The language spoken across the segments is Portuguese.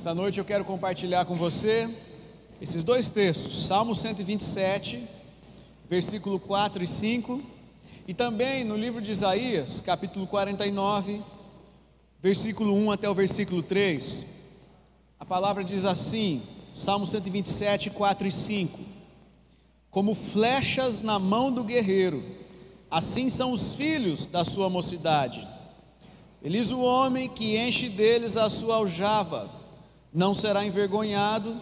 Essa noite eu quero compartilhar com você esses dois textos, Salmo 127, versículo 4 e 5, e também no livro de Isaías, capítulo 49, versículo 1 até o versículo 3. A palavra diz assim, Salmo 127, 4 e 5: Como flechas na mão do guerreiro, assim são os filhos da sua mocidade. Feliz o homem que enche deles a sua aljava, não será envergonhado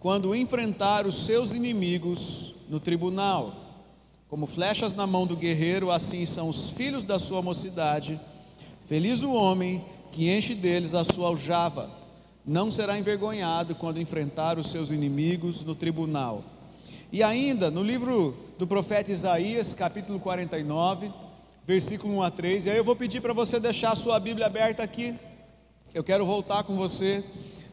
quando enfrentar os seus inimigos no tribunal. Como flechas na mão do guerreiro, assim são os filhos da sua mocidade. Feliz o homem que enche deles a sua aljava, não será envergonhado quando enfrentar os seus inimigos no tribunal. E ainda, no livro do profeta Isaías, capítulo 49, versículo 1 a 3. E aí eu vou pedir para você deixar a sua Bíblia aberta aqui. Eu quero voltar com você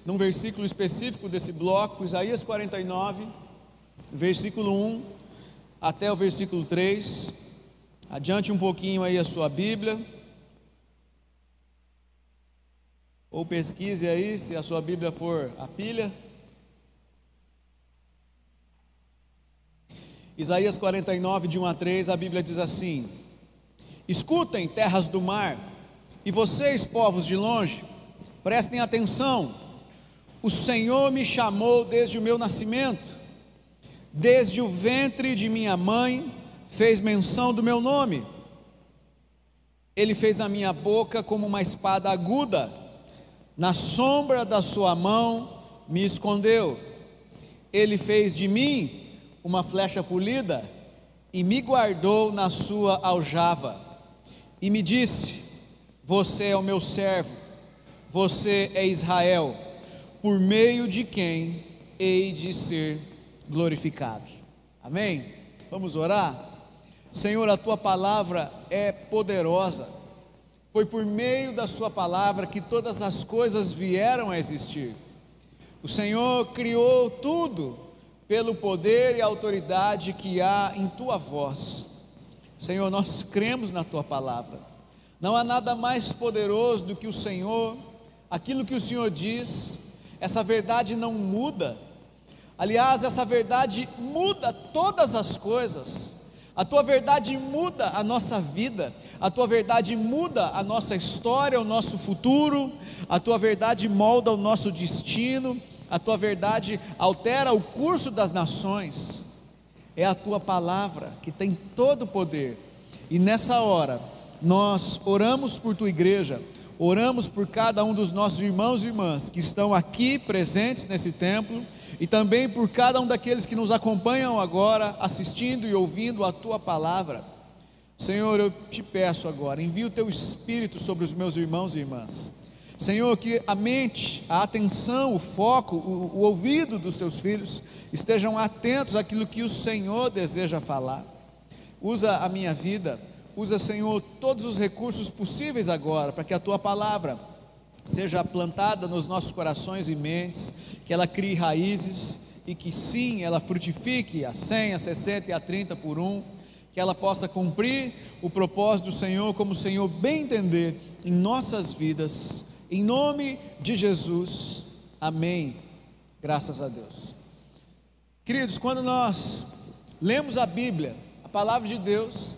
num versículo específico desse bloco, Isaías 49, versículo 1 até o versículo 3. Adiante um pouquinho aí a sua Bíblia. Ou pesquise aí, se a sua Bíblia for a pilha. Isaías 49, de 1 a 3, a Bíblia diz assim: Escutem, terras do mar, e vocês, povos de longe, prestem atenção. O Senhor me chamou desde o meu nascimento, desde o ventre de minha mãe, fez menção do meu nome. Ele fez a minha boca como uma espada aguda, na sombra da sua mão me escondeu. Ele fez de mim uma flecha polida e me guardou na sua aljava e me disse: Você é o meu servo, você é Israel, por meio de quem hei de ser glorificado. Amém? Vamos orar? Senhor, a tua palavra é poderosa. Foi por meio da Sua palavra que todas as coisas vieram a existir. O Senhor criou tudo pelo poder e autoridade que há em Tua voz. Senhor, nós cremos na tua palavra. Não há nada mais poderoso do que o Senhor, aquilo que o Senhor diz, essa verdade não muda. Aliás, essa verdade muda todas as coisas. A tua verdade muda a nossa vida, a tua verdade muda a nossa história, o nosso futuro, a tua verdade molda o nosso destino, a tua verdade altera o curso das nações é a tua palavra que tem todo o poder. E nessa hora, nós oramos por tua igreja, oramos por cada um dos nossos irmãos e irmãs que estão aqui presentes nesse templo e também por cada um daqueles que nos acompanham agora, assistindo e ouvindo a tua palavra. Senhor, eu te peço agora, envia o teu espírito sobre os meus irmãos e irmãs. Senhor, que a mente, a atenção, o foco, o, o ouvido dos teus filhos estejam atentos àquilo que o Senhor deseja falar. Usa a minha vida, usa, Senhor, todos os recursos possíveis agora para que a tua palavra seja plantada nos nossos corações e mentes, que ela crie raízes e que sim, ela frutifique a 100, a 60 e a 30 por um, que ela possa cumprir o propósito do Senhor como o Senhor bem entender em nossas vidas em nome de Jesus, amém. Graças a Deus. Queridos, quando nós lemos a Bíblia, a palavra de Deus,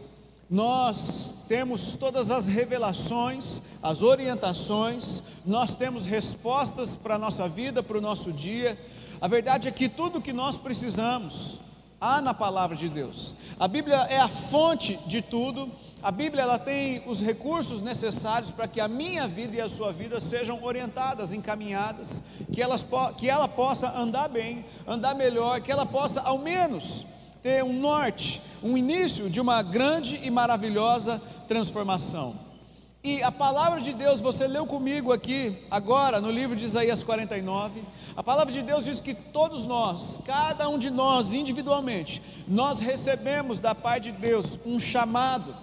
nós temos todas as revelações, as orientações, nós temos respostas para a nossa vida, para o nosso dia. A verdade é que tudo que nós precisamos há na palavra de Deus. A Bíblia é a fonte de tudo. A Bíblia ela tem os recursos necessários para que a minha vida e a sua vida sejam orientadas, encaminhadas, que, elas, que ela possa andar bem, andar melhor, que ela possa ao menos ter um norte, um início de uma grande e maravilhosa transformação. E a palavra de Deus, você leu comigo aqui, agora, no livro de Isaías 49. A palavra de Deus diz que todos nós, cada um de nós individualmente, nós recebemos da parte de Deus um chamado,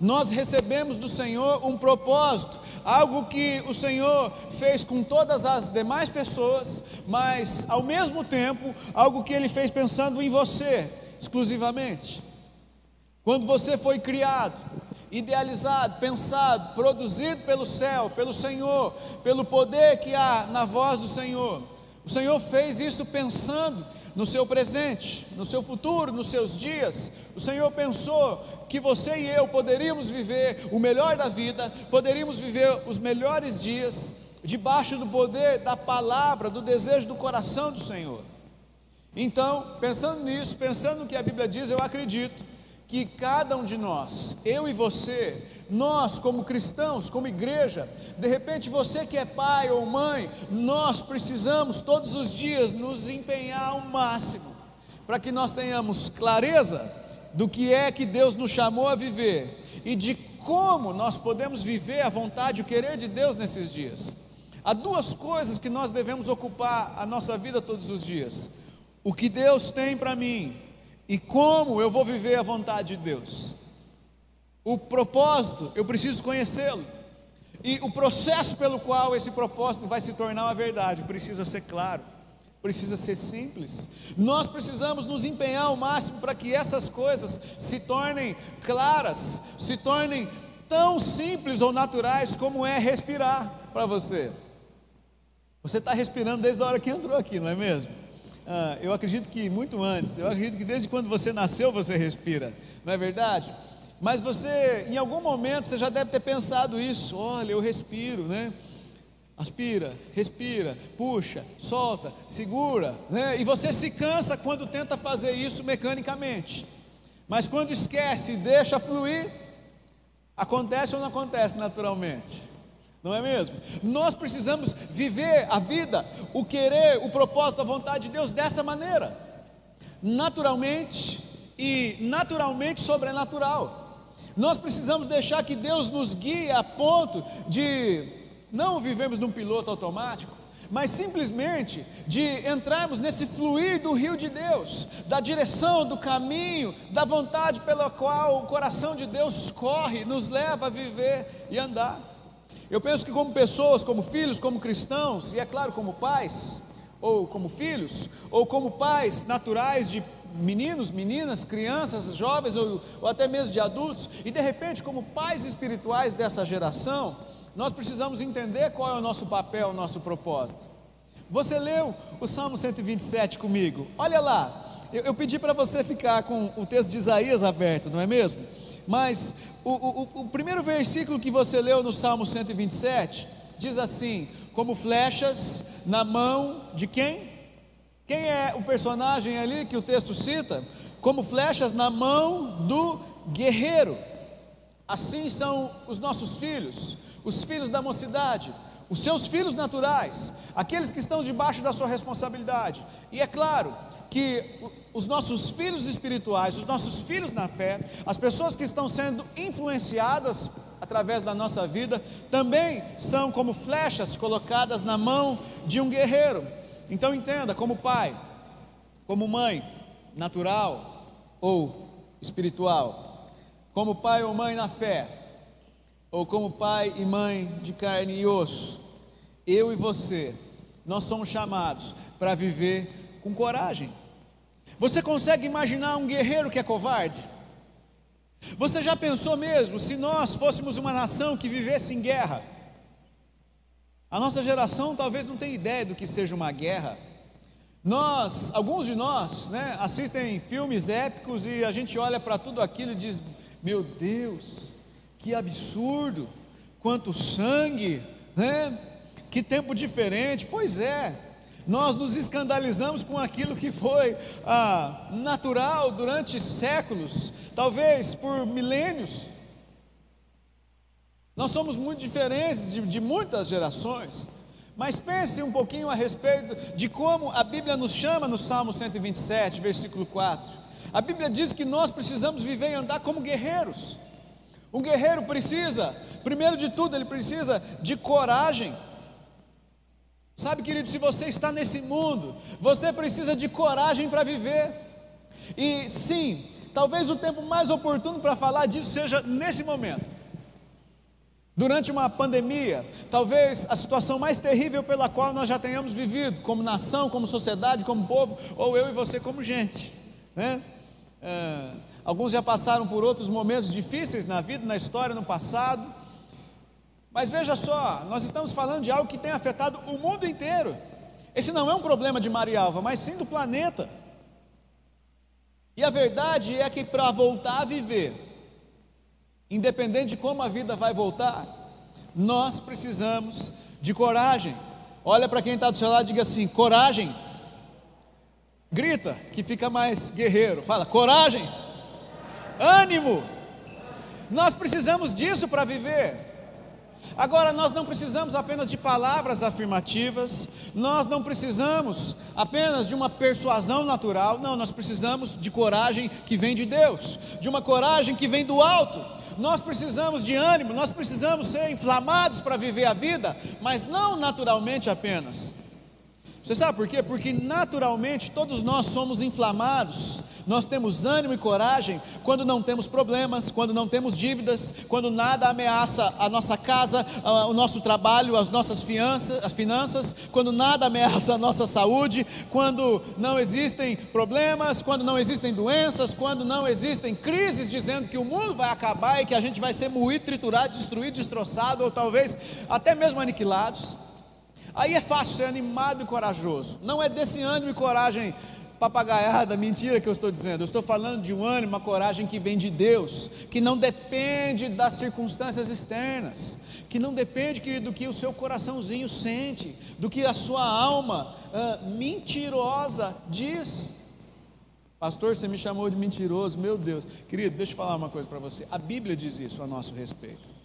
nós recebemos do Senhor um propósito, algo que o Senhor fez com todas as demais pessoas, mas ao mesmo tempo, algo que Ele fez pensando em você exclusivamente. Quando você foi criado, idealizado, pensado, produzido pelo céu, pelo Senhor, pelo poder que há na voz do Senhor. O Senhor fez isso pensando no seu presente, no seu futuro, nos seus dias. O Senhor pensou que você e eu poderíamos viver o melhor da vida, poderíamos viver os melhores dias debaixo do poder da palavra, do desejo do coração do Senhor. Então, pensando nisso, pensando no que a Bíblia diz, eu acredito que cada um de nós, eu e você, nós como cristãos, como igreja, de repente você que é pai ou mãe, nós precisamos todos os dias nos empenhar ao máximo para que nós tenhamos clareza do que é que Deus nos chamou a viver e de como nós podemos viver a vontade, o querer de Deus nesses dias. Há duas coisas que nós devemos ocupar a nossa vida todos os dias: o que Deus tem para mim e como eu vou viver a vontade de Deus. O propósito, eu preciso conhecê-lo. E o processo pelo qual esse propósito vai se tornar uma verdade precisa ser claro, precisa ser simples. Nós precisamos nos empenhar ao máximo para que essas coisas se tornem claras, se tornem tão simples ou naturais como é respirar para você. Você está respirando desde a hora que entrou aqui, não é mesmo? Ah, eu acredito que muito antes, eu acredito que desde quando você nasceu você respira, não é verdade? Mas você, em algum momento, você já deve ter pensado isso: olha, eu respiro, né? Aspira, respira, puxa, solta, segura, né? E você se cansa quando tenta fazer isso mecanicamente. Mas quando esquece e deixa fluir, acontece ou não acontece naturalmente? Não é mesmo? Nós precisamos viver a vida, o querer, o propósito, a vontade de Deus dessa maneira, naturalmente e naturalmente sobrenatural. Nós precisamos deixar que Deus nos guie a ponto de não vivemos num piloto automático, mas simplesmente de entrarmos nesse fluir do rio de Deus, da direção, do caminho, da vontade pela qual o coração de Deus corre, nos leva a viver e andar. Eu penso que, como pessoas, como filhos, como cristãos, e é claro, como pais, ou como filhos, ou como pais naturais de meninos, meninas, crianças, jovens ou, ou até mesmo de adultos, e de repente, como pais espirituais dessa geração, nós precisamos entender qual é o nosso papel, o nosso propósito. Você leu o Salmo 127 comigo? Olha lá, eu, eu pedi para você ficar com o texto de Isaías aberto, não é mesmo? Mas o, o, o primeiro versículo que você leu no Salmo 127 diz assim: como flechas na mão de quem? Quem é o personagem ali que o texto cita? Como flechas na mão do guerreiro. Assim são os nossos filhos, os filhos da mocidade, os seus filhos naturais, aqueles que estão debaixo da sua responsabilidade. E é claro que os nossos filhos espirituais, os nossos filhos na fé, as pessoas que estão sendo influenciadas através da nossa vida, também são como flechas colocadas na mão de um guerreiro. Então entenda, como pai, como mãe, natural ou espiritual, como pai ou mãe na fé, ou como pai e mãe de carne e osso, eu e você, nós somos chamados para viver com coragem. Você consegue imaginar um guerreiro que é covarde? Você já pensou mesmo se nós fôssemos uma nação que vivesse em guerra? A nossa geração talvez não tenha ideia do que seja uma guerra. Nós, alguns de nós, né, assistem filmes épicos e a gente olha para tudo aquilo e diz: Meu Deus, que absurdo, quanto sangue, né? Que tempo diferente. Pois é, nós nos escandalizamos com aquilo que foi ah, natural durante séculos, talvez por milênios. Nós somos muito diferentes de, de muitas gerações. Mas pense um pouquinho a respeito de como a Bíblia nos chama no Salmo 127, versículo 4. A Bíblia diz que nós precisamos viver e andar como guerreiros. Um guerreiro precisa, primeiro de tudo, ele precisa de coragem. Sabe, querido, se você está nesse mundo, você precisa de coragem para viver. E sim, talvez o tempo mais oportuno para falar disso seja nesse momento. Durante uma pandemia, talvez a situação mais terrível pela qual nós já tenhamos vivido, como nação, como sociedade, como povo, ou eu e você como gente, né? É, alguns já passaram por outros momentos difíceis na vida, na história, no passado. Mas veja só, nós estamos falando de algo que tem afetado o mundo inteiro. Esse não é um problema de Marialva, mas sim do planeta. E a verdade é que para voltar a viver, independente de como a vida vai voltar, nós precisamos de coragem. Olha para quem está do seu lado e diga assim: coragem. Grita, que fica mais guerreiro. Fala, coragem, ânimo. Nós precisamos disso para viver. Agora, nós não precisamos apenas de palavras afirmativas, nós não precisamos apenas de uma persuasão natural, não, nós precisamos de coragem que vem de Deus, de uma coragem que vem do alto. Nós precisamos de ânimo, nós precisamos ser inflamados para viver a vida, mas não naturalmente apenas. Você sabe por quê? Porque naturalmente todos nós somos inflamados nós temos ânimo e coragem quando não temos problemas, quando não temos dívidas, quando nada ameaça a nossa casa, o nosso trabalho, as nossas finanças, as finanças, quando nada ameaça a nossa saúde, quando não existem problemas, quando não existem doenças, quando não existem crises dizendo que o mundo vai acabar e que a gente vai ser moído, triturado, destruído, destroçado ou talvez até mesmo aniquilados. Aí é fácil ser animado e corajoso. Não é desse ânimo e coragem papagaiada, mentira que eu estou dizendo. Eu estou falando de um ânimo, uma coragem que vem de Deus, que não depende das circunstâncias externas, que não depende querido, do que o seu coraçãozinho sente, do que a sua alma ah, mentirosa diz. Pastor, você me chamou de mentiroso, meu Deus. Querido, deixa eu falar uma coisa para você. A Bíblia diz isso a nosso respeito.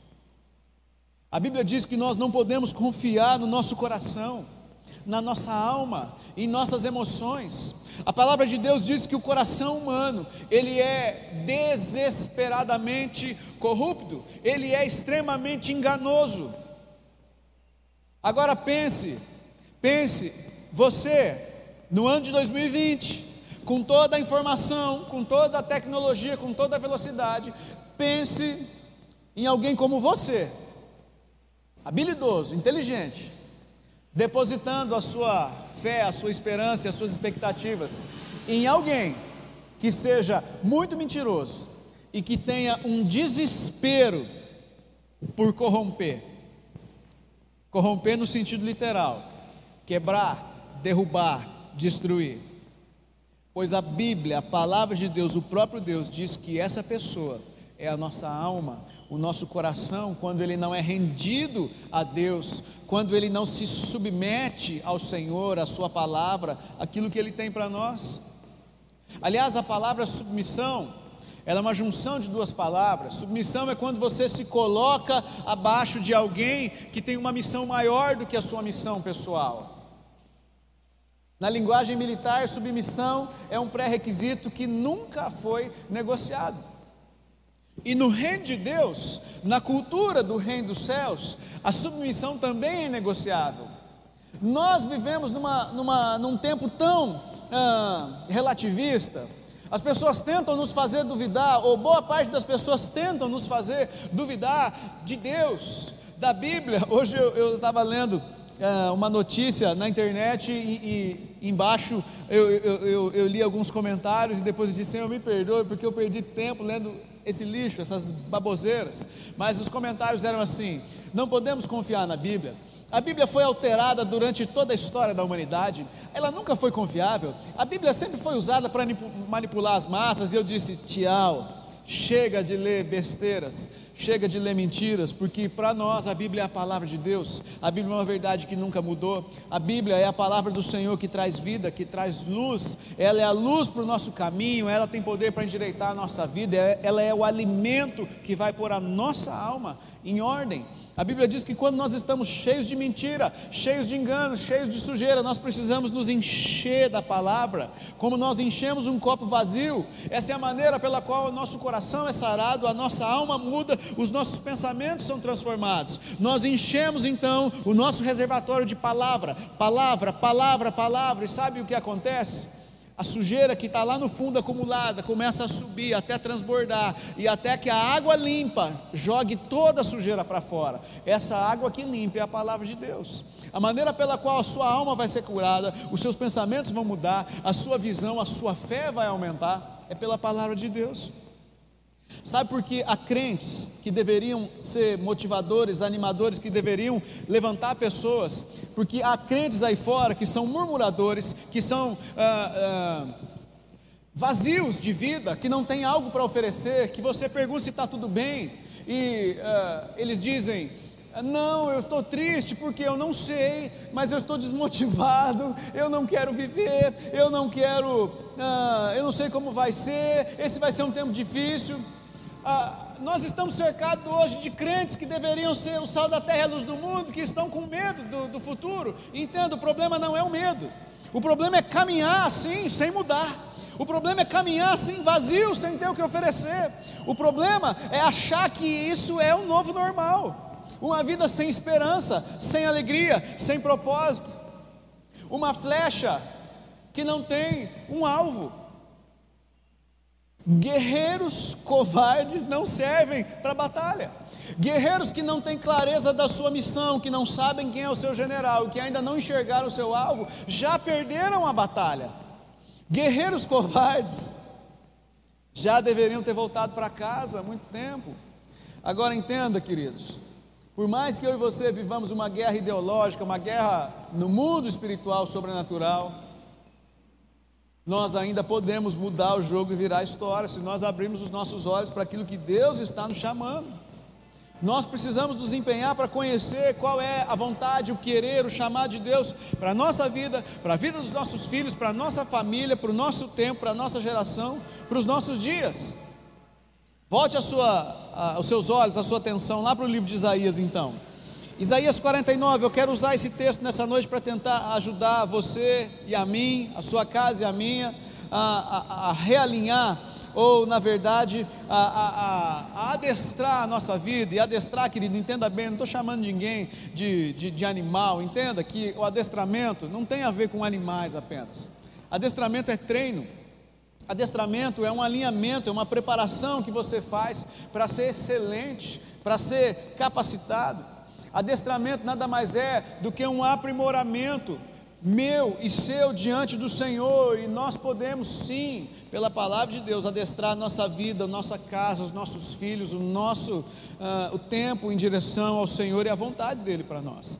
A Bíblia diz que nós não podemos confiar no nosso coração, na nossa alma, em nossas emoções. A palavra de Deus diz que o coração humano, ele é desesperadamente corrupto, ele é extremamente enganoso. Agora pense, pense, você, no ano de 2020, com toda a informação, com toda a tecnologia, com toda a velocidade, pense em alguém como você, habilidoso, inteligente, depositando a sua fé, a sua esperança as suas expectativas em alguém que seja muito mentiroso e que tenha um desespero por corromper. Corromper no sentido literal, quebrar, derrubar, destruir. Pois a Bíblia, a palavra de Deus, o próprio Deus diz que essa pessoa é a nossa alma, o nosso coração, quando ele não é rendido a Deus, quando ele não se submete ao Senhor, à Sua palavra, aquilo que Ele tem para nós. Aliás, a palavra submissão, ela é uma junção de duas palavras. Submissão é quando você se coloca abaixo de alguém que tem uma missão maior do que a sua missão pessoal. Na linguagem militar, submissão é um pré-requisito que nunca foi negociado. E no reino de Deus, na cultura do reino dos céus, a submissão também é negociável. Nós vivemos numa, numa, num tempo tão ah, relativista, as pessoas tentam nos fazer duvidar, ou boa parte das pessoas tentam nos fazer duvidar de Deus, da Bíblia. Hoje eu, estava lendo ah, uma notícia na internet e, e embaixo eu, eu, eu, eu, li alguns comentários e depois disse: Senhor, me perdoe porque eu perdi tempo lendo esse lixo, essas baboseiras. Mas os comentários eram assim: não podemos confiar na Bíblia. A Bíblia foi alterada durante toda a história da humanidade, ela nunca foi confiável. A Bíblia sempre foi usada para manipular as massas, e eu disse: tchau. Chega de ler besteiras, chega de ler mentiras, porque para nós a Bíblia é a palavra de Deus, a Bíblia é uma verdade que nunca mudou, a Bíblia é a palavra do Senhor que traz vida, que traz luz, ela é a luz para o nosso caminho, ela tem poder para endireitar a nossa vida, ela é o alimento que vai pôr a nossa alma em ordem. A Bíblia diz que quando nós estamos cheios de mentira, cheios de engano, cheios de sujeira, nós precisamos nos encher da palavra, como nós enchemos um copo vazio. Essa é a maneira pela qual o nosso coração é sarado, a nossa alma muda, os nossos pensamentos são transformados. Nós enchemos então o nosso reservatório de palavra, palavra, palavra, palavra, e sabe o que acontece? a sujeira que está lá no fundo acumulada começa a subir até transbordar e até que a água limpa jogue toda a sujeira para fora. Essa água que limpa é a palavra de Deus. A maneira pela qual a sua alma vai ser curada, os seus pensamentos vão mudar, a sua visão, a sua fé vai aumentar, é pela palavra de Deus. Sabe por que há crentes que deveriam ser motivadores, animadores, que deveriam levantar pessoas? Porque há crentes aí fora que são murmuradores, que são ah, ah, vazios de vida, que não têm algo para oferecer, que você pergunta se está tudo bem, e ah, eles dizem: não, eu estou triste porque eu não sei, mas eu estou desmotivado, eu não quero viver, eu não quero, uh, eu não sei como vai ser, esse vai ser um tempo difícil. Ah, nós estamos cercados hoje de crentes que deveriam ser o sal da terra e a luz do mundo, que estão com medo do, do futuro. Entenda, o problema não é o medo, o problema é caminhar assim, sem mudar. O problema é caminhar assim, vazio, sem ter o que oferecer. O problema é achar que isso é o novo normal. Uma vida sem esperança, sem alegria, sem propósito. Uma flecha que não tem um alvo. Guerreiros covardes não servem para batalha. Guerreiros que não têm clareza da sua missão, que não sabem quem é o seu general, que ainda não enxergaram o seu alvo, já perderam a batalha. Guerreiros covardes já deveriam ter voltado para casa há muito tempo. Agora entenda, queridos, por mais que eu e você vivamos uma guerra ideológica, uma guerra no mundo espiritual sobrenatural, nós ainda podemos mudar o jogo e virar a história se nós abrirmos os nossos olhos para aquilo que Deus está nos chamando. Nós precisamos nos empenhar para conhecer qual é a vontade, o querer, o chamado de Deus para a nossa vida, para a vida dos nossos filhos, para a nossa família, para o nosso tempo, para a nossa geração, para os nossos dias. Volte a sua, a, os seus olhos, a sua atenção lá para o livro de Isaías então. Isaías 49, eu quero usar esse texto nessa noite para tentar ajudar você e a mim, a sua casa e a minha, a, a, a realinhar, ou na verdade, a, a, adestrar a nossa vida. E adestrar, querido, entenda bem, não estou chamando ninguém de, de, de animal, entenda que o adestramento não tem a ver com animais apenas. Adestramento é treino. Adestramento é um alinhamento, é uma preparação que você faz para ser excelente, para ser capacitado. Adestramento nada mais é do que um aprimoramento meu e seu diante do Senhor, e nós podemos sim, pela palavra de Deus, adestrar nossa vida, nossa casa, os nossos filhos, o nosso uh, o tempo em direção ao Senhor e à vontade dele para nós.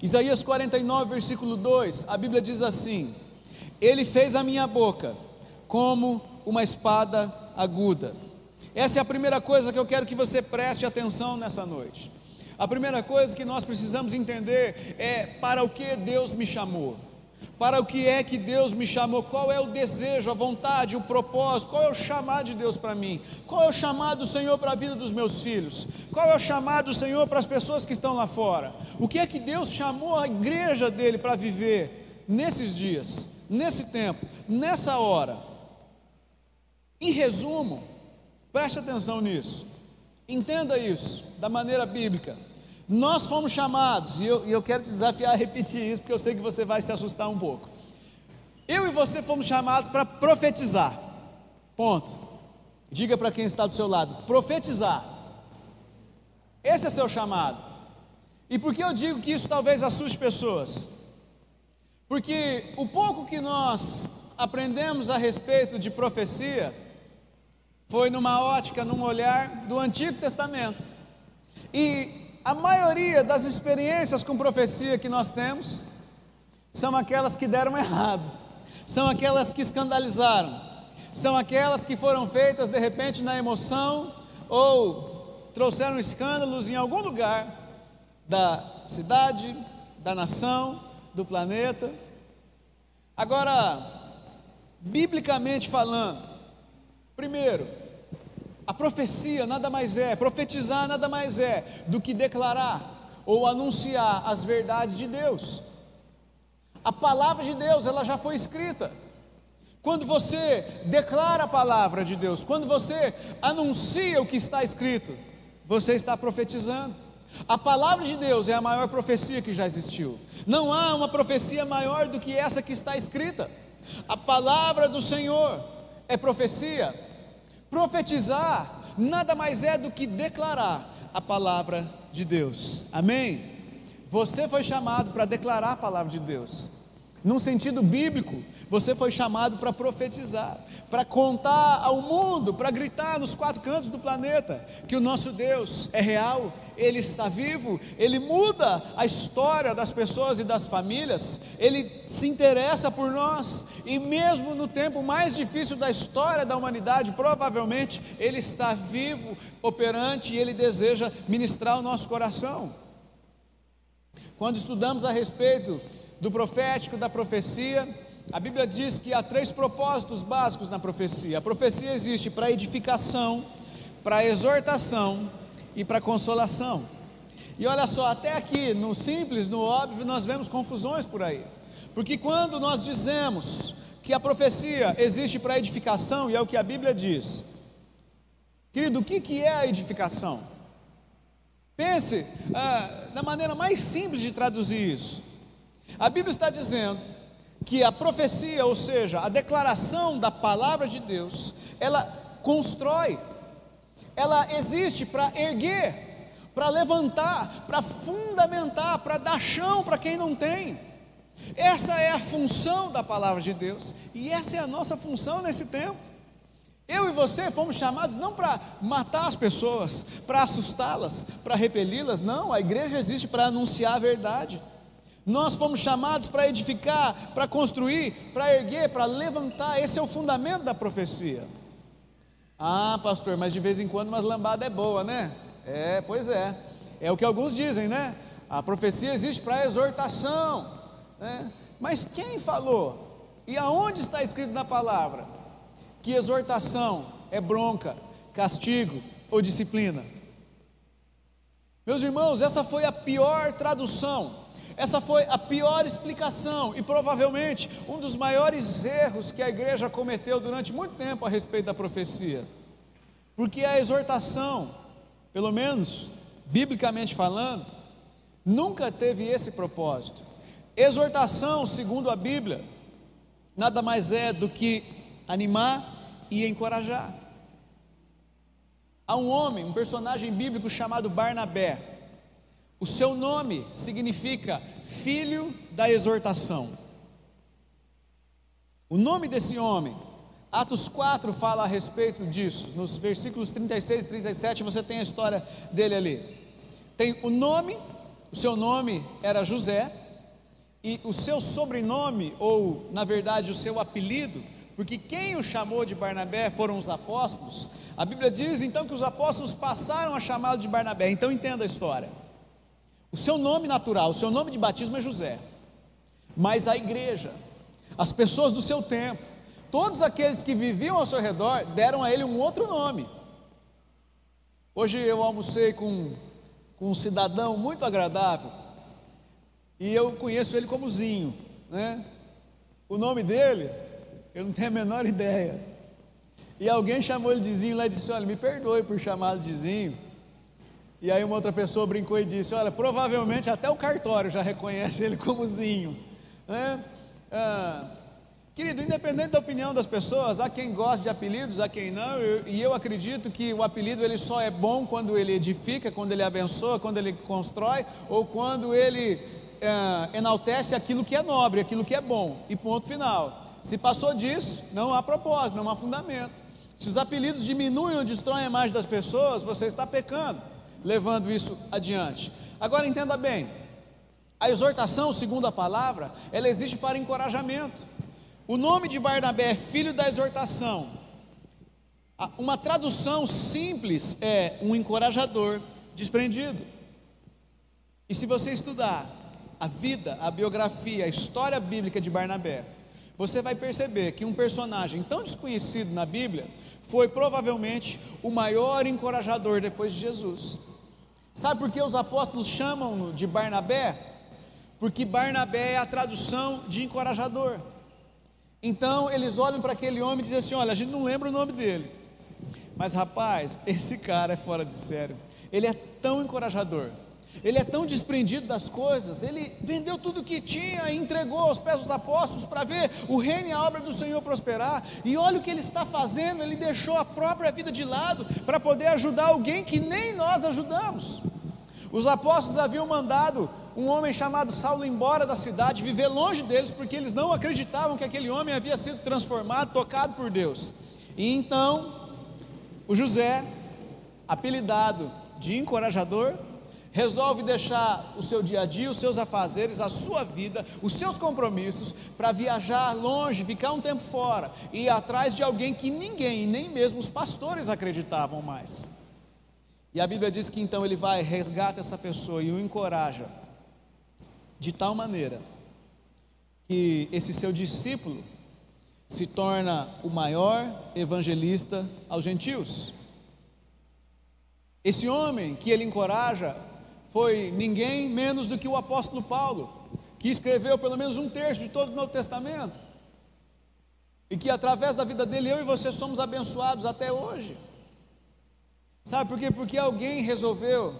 Isaías 49, versículo 2, a Bíblia diz assim: Ele fez a minha boca como uma espada aguda. Essa é a primeira coisa que eu quero que você preste atenção nessa noite. A primeira coisa que nós precisamos entender é para o que Deus me chamou. Para o que é que Deus me chamou? Qual é o desejo, a vontade, o propósito? Qual é o chamado de Deus para mim? Qual é o chamado do Senhor para a vida dos meus filhos? Qual é o chamado do Senhor para as pessoas que estão lá fora? O que é que Deus chamou a igreja dele para viver nesses dias, nesse tempo, nessa hora? Em resumo, preste atenção nisso, entenda isso da maneira bíblica. Nós fomos chamados, e eu, e eu quero te desafiar a repetir isso, porque eu sei que você vai se assustar um pouco. Eu e você fomos chamados para profetizar. Ponto. Diga para quem está do seu lado: profetizar. Esse é seu chamado. E por que eu digo que isso talvez assuste pessoas? Porque o pouco que nós aprendemos a respeito de profecia foi numa ótica, num olhar do Antigo Testamento. E a maioria das experiências com profecia que nós temos são aquelas que deram errado, são aquelas que escandalizaram, são aquelas que foram feitas de repente na emoção ou trouxeram escândalos em algum lugar da cidade, da nação, do planeta. Agora, biblicamente falando, primeiro, a profecia nada mais é, profetizar nada mais é do que declarar ou anunciar as verdades de Deus. A palavra de Deus, ela já foi escrita. Quando você declara a palavra de Deus, quando você anuncia o que está escrito, você está profetizando. A palavra de Deus é a maior profecia que já existiu. Não há uma profecia maior do que essa que está escrita. A palavra do Senhor é profecia. Profetizar nada mais é do que declarar a palavra de Deus. Amém? Você foi chamado para declarar a palavra de Deus. Num sentido bíblico, você foi chamado para profetizar, para contar ao mundo, para gritar nos quatro cantos do planeta que o nosso Deus é real, Ele está vivo, Ele muda a história das pessoas e das famílias, Ele se interessa por nós, e mesmo no tempo mais difícil da história da humanidade, provavelmente Ele está vivo, operante, e Ele deseja ministrar o nosso coração. Quando estudamos a respeito do profético, da profecia. A Bíblia diz que há três propósitos básicos na profecia. A profecia existe para edificação, para exortação e para consolação. E olha só, até aqui, no simples, no óbvio, nós vemos confusões por aí. Porque quando nós dizemos que a profecia existe para edificação, e é o que a Bíblia diz, querido, o que, que é a edificação? Pense ah, da maneira mais simples de traduzir isso. A Bíblia está dizendo que a profecia, ou seja, a declaração da palavra de Deus, ela constrói, ela existe para erguer, para levantar, para fundamentar, para dar chão para quem não tem. Essa é a função da palavra de Deus, e essa é a nossa função nesse tempo. Eu e você fomos chamados não para matar as pessoas, para assustá-las, para repeli-las, não, a igreja existe para anunciar a verdade. Nós fomos chamados para edificar, para construir, para erguer, para levantar. Esse é o fundamento da profecia. Ah, pastor, mas de vez em quando umas lambadas é boa, né? É, pois é. É o que alguns dizem, né? A profecia existe para exortação. Né? Mas quem falou? E aonde está escrito na palavra que exortação é bronca, castigo ou disciplina? Meus irmãos, essa foi a pior tradução essa foi a pior explicação e provavelmente um dos maiores erros que a igreja cometeu durante muito tempo a respeito da profecia. Porque a exortação, pelo menos biblicamente falando, nunca teve esse propósito. Exortação, segundo a Bíblia, nada mais é do que animar e encorajar. Há um homem, um personagem bíblico chamado Barnabé. O seu nome significa filho da exortação. O nome desse homem, Atos 4 fala a respeito disso. Nos versículos 36 e 37 você tem a história dele ali. Tem o nome, o seu nome era José, e o seu sobrenome, ou na verdade o seu apelido, porque quem o chamou de Barnabé foram os apóstolos. A Bíblia diz então que os apóstolos passaram a chamá-lo de Barnabé. Então entenda a história. O seu nome natural, o seu nome de batismo é José. Mas a igreja, as pessoas do seu tempo, todos aqueles que viviam ao seu redor deram a ele um outro nome. Hoje eu almocei com, com um cidadão muito agradável e eu conheço ele como Zinho, né? O nome dele, eu não tenho a menor ideia. E alguém chamou ele de Zinho lá e disse: Olha, me perdoe por chamá-lo de Zinho e aí uma outra pessoa brincou e disse: Olha, provavelmente até o cartório já reconhece ele como Zinho. Né? Ah, querido, independente da opinião das pessoas, há quem goste de apelidos, há quem não, eu, e eu acredito que o apelido ele só é bom quando ele edifica, quando ele abençoa, quando ele constrói, ou quando ele ah, enaltece aquilo que é nobre, aquilo que é bom, e ponto final. Se passou disso, não há propósito, não há fundamento. Se os apelidos diminuem ou destroem a imagem das pessoas, você está pecando levando isso adiante. Agora entenda bem, a exortação, segundo a palavra, ela existe para encorajamento. O nome de Barnabé é filho da exortação. Uma tradução simples é um encorajador desprendido. E se você estudar a vida, a biografia, a história bíblica de Barnabé, você vai perceber que um personagem tão desconhecido na Bíblia foi provavelmente o maior encorajador depois de Jesus. Sabe por que os apóstolos chamam de Barnabé? Porque Barnabé é a tradução de encorajador. Então eles olham para aquele homem e dizem assim: Olha, a gente não lembra o nome dele, mas rapaz, esse cara é fora de sério. Ele é tão encorajador. Ele é tão desprendido das coisas, ele vendeu tudo o que tinha e entregou aos pés dos apóstolos para ver o reino e a obra do Senhor prosperar. E olha o que ele está fazendo, ele deixou a própria vida de lado para poder ajudar alguém que nem nós ajudamos. Os apóstolos haviam mandado um homem chamado Saulo embora da cidade, viver longe deles, porque eles não acreditavam que aquele homem havia sido transformado, tocado por Deus. E então, o José, apelidado de encorajador, resolve deixar o seu dia a dia, os seus afazeres, a sua vida, os seus compromissos, para viajar longe, ficar um tempo fora e ir atrás de alguém que ninguém, nem mesmo os pastores acreditavam mais. E a Bíblia diz que então ele vai, resgata essa pessoa e o encoraja, de tal maneira que esse seu discípulo se torna o maior evangelista aos gentios. Esse homem que ele encoraja foi ninguém menos do que o apóstolo Paulo, que escreveu pelo menos um terço de todo o Novo Testamento. E que através da vida dele, eu e você somos abençoados até hoje. Sabe por quê? Porque alguém resolveu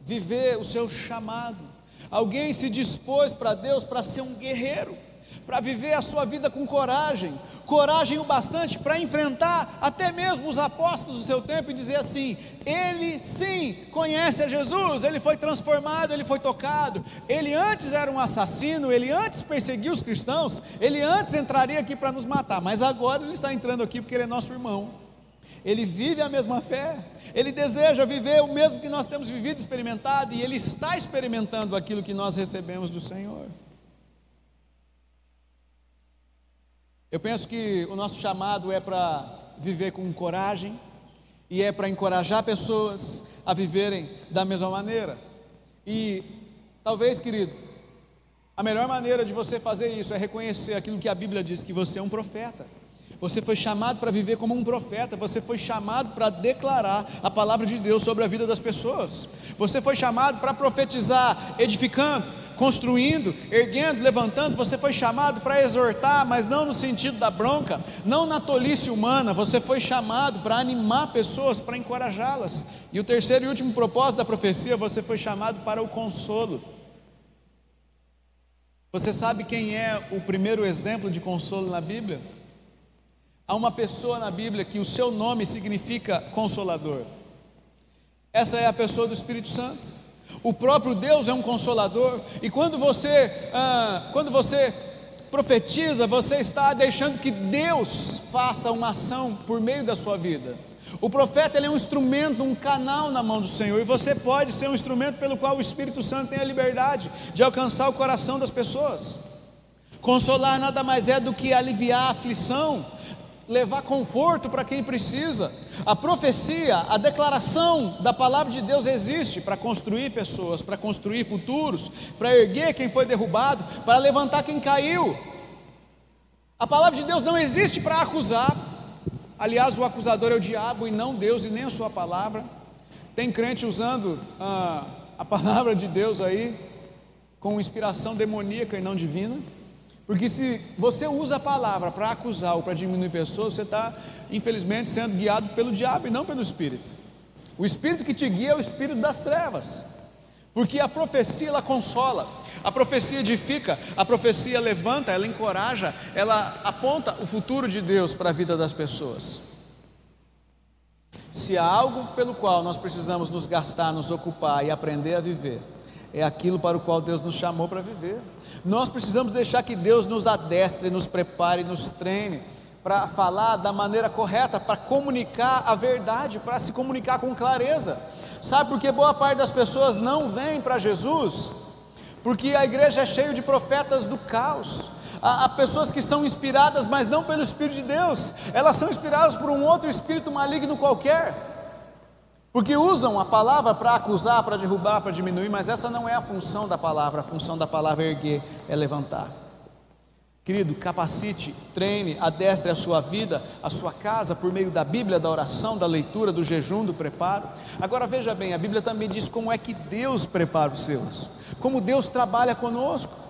viver o seu chamado, alguém se dispôs para Deus para ser um guerreiro para viver a sua vida com coragem, coragem o bastante para enfrentar até mesmo os apóstolos do seu tempo e dizer assim: ele sim conhece a Jesus, ele foi transformado, ele foi tocado, ele antes era um assassino, ele antes perseguia os cristãos, ele antes entraria aqui para nos matar, mas agora ele está entrando aqui porque ele é nosso irmão. Ele vive a mesma fé, ele deseja viver o mesmo que nós temos vivido, experimentado, e ele está experimentando aquilo que nós recebemos do Senhor. Eu penso que o nosso chamado é para viver com coragem e é para encorajar pessoas a viverem da mesma maneira. E talvez, querido, a melhor maneira de você fazer isso é reconhecer aquilo que a Bíblia diz: que você é um profeta. Você foi chamado para viver como um profeta, você foi chamado para declarar a palavra de Deus sobre a vida das pessoas. Você foi chamado para profetizar, edificando, construindo, erguendo, levantando. Você foi chamado para exortar, mas não no sentido da bronca, não na tolice humana. Você foi chamado para animar pessoas, para encorajá-las. E o terceiro e último propósito da profecia, você foi chamado para o consolo. Você sabe quem é o primeiro exemplo de consolo na Bíblia? Há uma pessoa na Bíblia que o seu nome significa consolador. Essa é a pessoa do Espírito Santo. O próprio Deus é um consolador, e quando você, ah, quando você profetiza, você está deixando que Deus faça uma ação por meio da sua vida. O profeta é um instrumento, um canal na mão do Senhor, e você pode ser um instrumento pelo qual o Espírito Santo tem a liberdade de alcançar o coração das pessoas. Consolar nada mais é do que aliviar a aflição, levar conforto para quem precisa. A profecia, a declaração da palavra de Deus existe para construir pessoas, para construir futuros, para erguer quem foi derrubado, para levantar quem caiu. A palavra de Deus não existe para acusar. Aliás, o acusador é o diabo e não Deus e nem a sua palavra. Tem crente usando ah, a palavra de Deus aí com inspiração demoníaca e não divina. Porque se você usa a palavra para acusar ou para diminuir pessoas, você está, infelizmente, sendo guiado pelo diabo e não pelo Espírito. O Espírito que te guia é o Espírito das trevas. Porque a profecia ela consola, a profecia edifica, a profecia levanta, ela encoraja, ela aponta o futuro de Deus para a vida das pessoas. Se há algo pelo qual nós precisamos nos gastar, nos ocupar e aprender a viver, é aquilo para o qual Deus nos chamou para viver. Nós precisamos deixar que Deus nos adestre, nos prepare, nos treine para falar da maneira correta, para comunicar a verdade, para se comunicar com clareza. Sabe por que boa parte das pessoas não vem para Jesus? Porque a igreja é cheia de profetas do caos. Há, há pessoas que são inspiradas, mas não pelo Espírito de Deus, elas são inspiradas por um outro espírito maligno qualquer. Porque usam a palavra para acusar, para derrubar, para diminuir, mas essa não é a função da palavra, a função da palavra é erguer, é levantar. Querido, capacite, treine, adestre a sua vida, a sua casa, por meio da Bíblia, da oração, da leitura, do jejum, do preparo. Agora veja bem, a Bíblia também diz como é que Deus prepara os seus, como Deus trabalha conosco.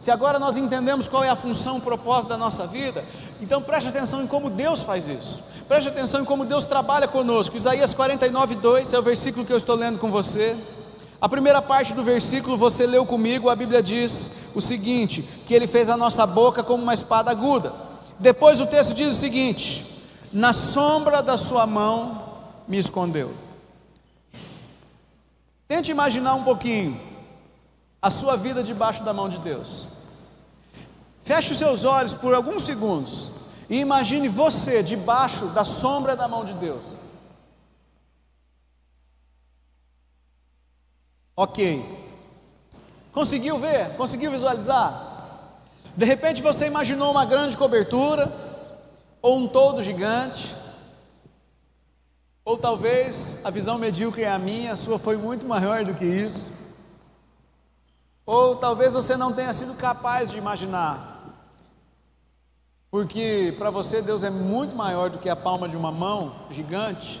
Se agora nós entendemos qual é a função, o propósito da nossa vida, então preste atenção em como Deus faz isso. Preste atenção em como Deus trabalha conosco. Isaías 49, 2 é o versículo que eu estou lendo com você. A primeira parte do versículo você leu comigo, a Bíblia diz o seguinte: que ele fez a nossa boca como uma espada aguda. Depois o texto diz o seguinte: na sombra da sua mão me escondeu. Tente imaginar um pouquinho a sua vida debaixo da mão de Deus. Feche os seus olhos por alguns segundos e imagine você debaixo da sombra da mão de Deus. Ok. Conseguiu ver? Conseguiu visualizar? De repente você imaginou uma grande cobertura, ou um todo gigante, ou talvez a visão medíocre é a minha, a sua foi muito maior do que isso. Ou talvez você não tenha sido capaz de imaginar, porque para você Deus é muito maior do que a palma de uma mão gigante.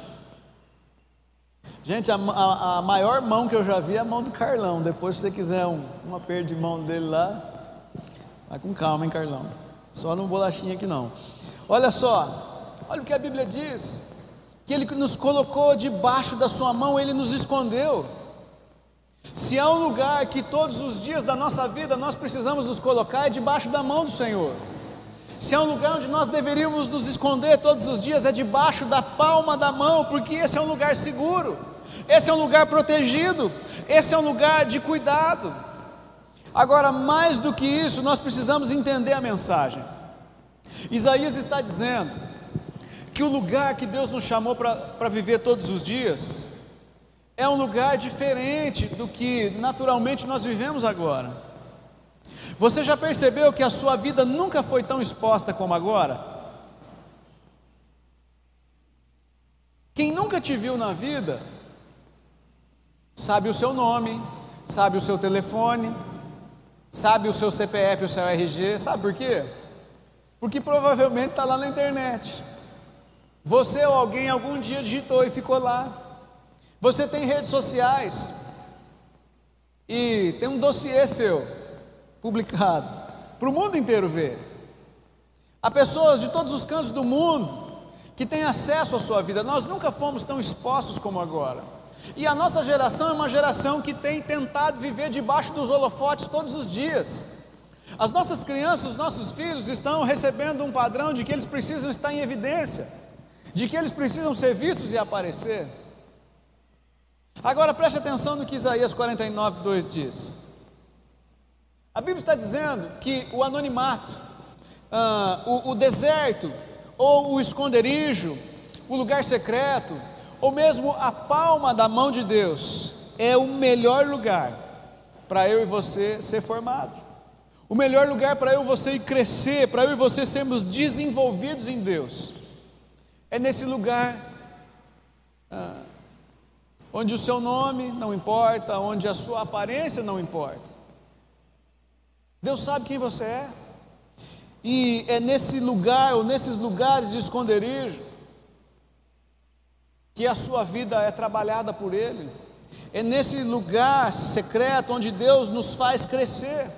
Gente, a, a, a maior mão que eu já vi é a mão do Carlão. Depois, se você quiser um, uma perda de mão dele lá, vai com calma, hein, Carlão? Só no bolachinha aqui não. Olha só, olha o que a Bíblia diz: que Ele nos colocou debaixo da Sua mão, Ele nos escondeu. Se há um lugar que todos os dias da nossa vida nós precisamos nos colocar, é debaixo da mão do Senhor. Se há um lugar onde nós deveríamos nos esconder todos os dias, é debaixo da palma da mão, porque esse é um lugar seguro, esse é um lugar protegido, esse é um lugar de cuidado. Agora, mais do que isso, nós precisamos entender a mensagem. Isaías está dizendo que o lugar que Deus nos chamou para viver todos os dias é um lugar diferente do que naturalmente nós vivemos agora. Você já percebeu que a sua vida nunca foi tão exposta como agora? Quem nunca te viu na vida, sabe o seu nome, sabe o seu telefone, sabe o seu CPF, o seu RG, sabe por quê? Porque provavelmente está lá na internet. Você ou alguém algum dia digitou e ficou lá. Você tem redes sociais e tem um dossiê seu publicado para o mundo inteiro ver. Há pessoas de todos os cantos do mundo que têm acesso à sua vida. Nós nunca fomos tão expostos como agora. E a nossa geração é uma geração que tem tentado viver debaixo dos holofotes todos os dias. As nossas crianças, os nossos filhos estão recebendo um padrão de que eles precisam estar em evidência, de que eles precisam ser vistos e aparecer. Agora preste atenção no que Isaías 49, 2 diz. A Bíblia está dizendo que o anonimato, ah, o, o deserto, ou o esconderijo, o lugar secreto, ou mesmo a palma da mão de Deus, é o melhor lugar para eu e você ser formado. O melhor lugar para eu e você crescer, para eu e você sermos desenvolvidos em Deus. É nesse lugar ah, onde o seu nome não importa, onde a sua aparência não importa. Deus sabe quem você é. E é nesse lugar, ou nesses lugares de esconderijo, que a sua vida é trabalhada por Ele. É nesse lugar secreto onde Deus nos faz crescer.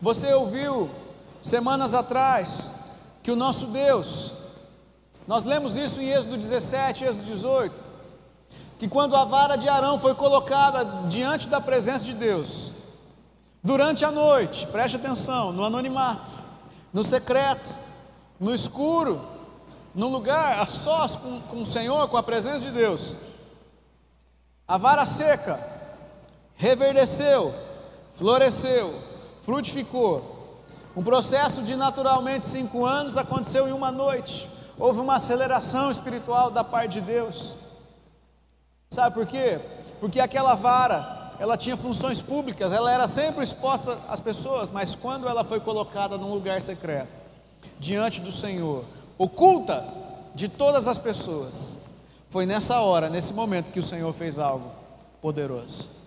Você ouviu semanas atrás que o nosso Deus, nós lemos isso em Êxodo 17, Êxodo 18, que quando a vara de Arão foi colocada diante da presença de Deus, durante a noite, preste atenção, no anonimato, no secreto, no escuro, no lugar a sós com, com o Senhor, com a presença de Deus, a vara seca reverdeceu, floresceu, frutificou. Um processo de naturalmente cinco anos aconteceu em uma noite. Houve uma aceleração espiritual da parte de Deus. Sabe por quê? Porque aquela vara, ela tinha funções públicas, ela era sempre exposta às pessoas, mas quando ela foi colocada num lugar secreto, diante do Senhor, oculta de todas as pessoas. Foi nessa hora, nesse momento, que o Senhor fez algo poderoso.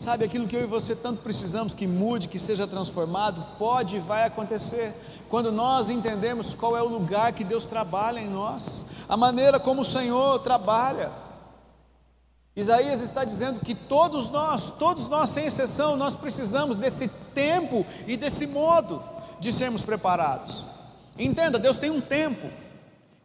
Sabe aquilo que eu e você tanto precisamos que mude, que seja transformado, pode e vai acontecer quando nós entendemos qual é o lugar que Deus trabalha em nós, a maneira como o Senhor trabalha. Isaías está dizendo que todos nós, todos nós sem exceção, nós precisamos desse tempo e desse modo de sermos preparados. Entenda, Deus tem um tempo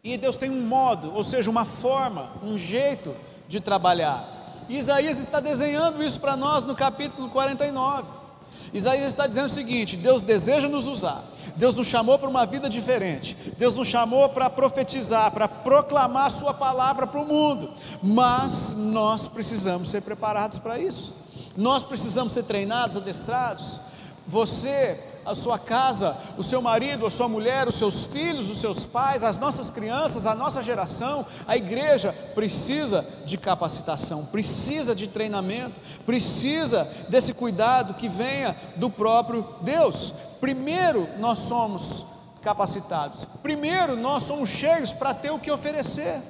e Deus tem um modo, ou seja, uma forma, um jeito de trabalhar. E Isaías está desenhando isso para nós no capítulo 49. Isaías está dizendo o seguinte: Deus deseja nos usar, Deus nos chamou para uma vida diferente, Deus nos chamou para profetizar, para proclamar Sua palavra para o mundo, mas nós precisamos ser preparados para isso, nós precisamos ser treinados, adestrados. Você a sua casa, o seu marido, a sua mulher, os seus filhos, os seus pais, as nossas crianças, a nossa geração, a igreja precisa de capacitação, precisa de treinamento, precisa desse cuidado que venha do próprio Deus. Primeiro nós somos capacitados, primeiro nós somos cheios para ter o que oferecer.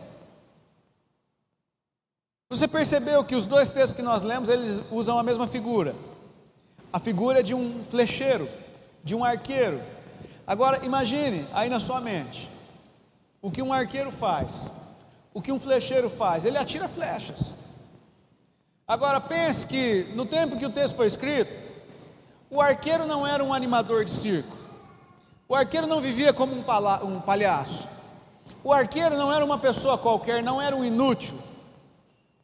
Você percebeu que os dois textos que nós lemos, eles usam a mesma figura. A figura de um flecheiro de um arqueiro. Agora imagine aí na sua mente o que um arqueiro faz, o que um flecheiro faz, ele atira flechas. Agora pense que no tempo que o texto foi escrito, o arqueiro não era um animador de circo, o arqueiro não vivia como um, um palhaço, o arqueiro não era uma pessoa qualquer, não era um inútil.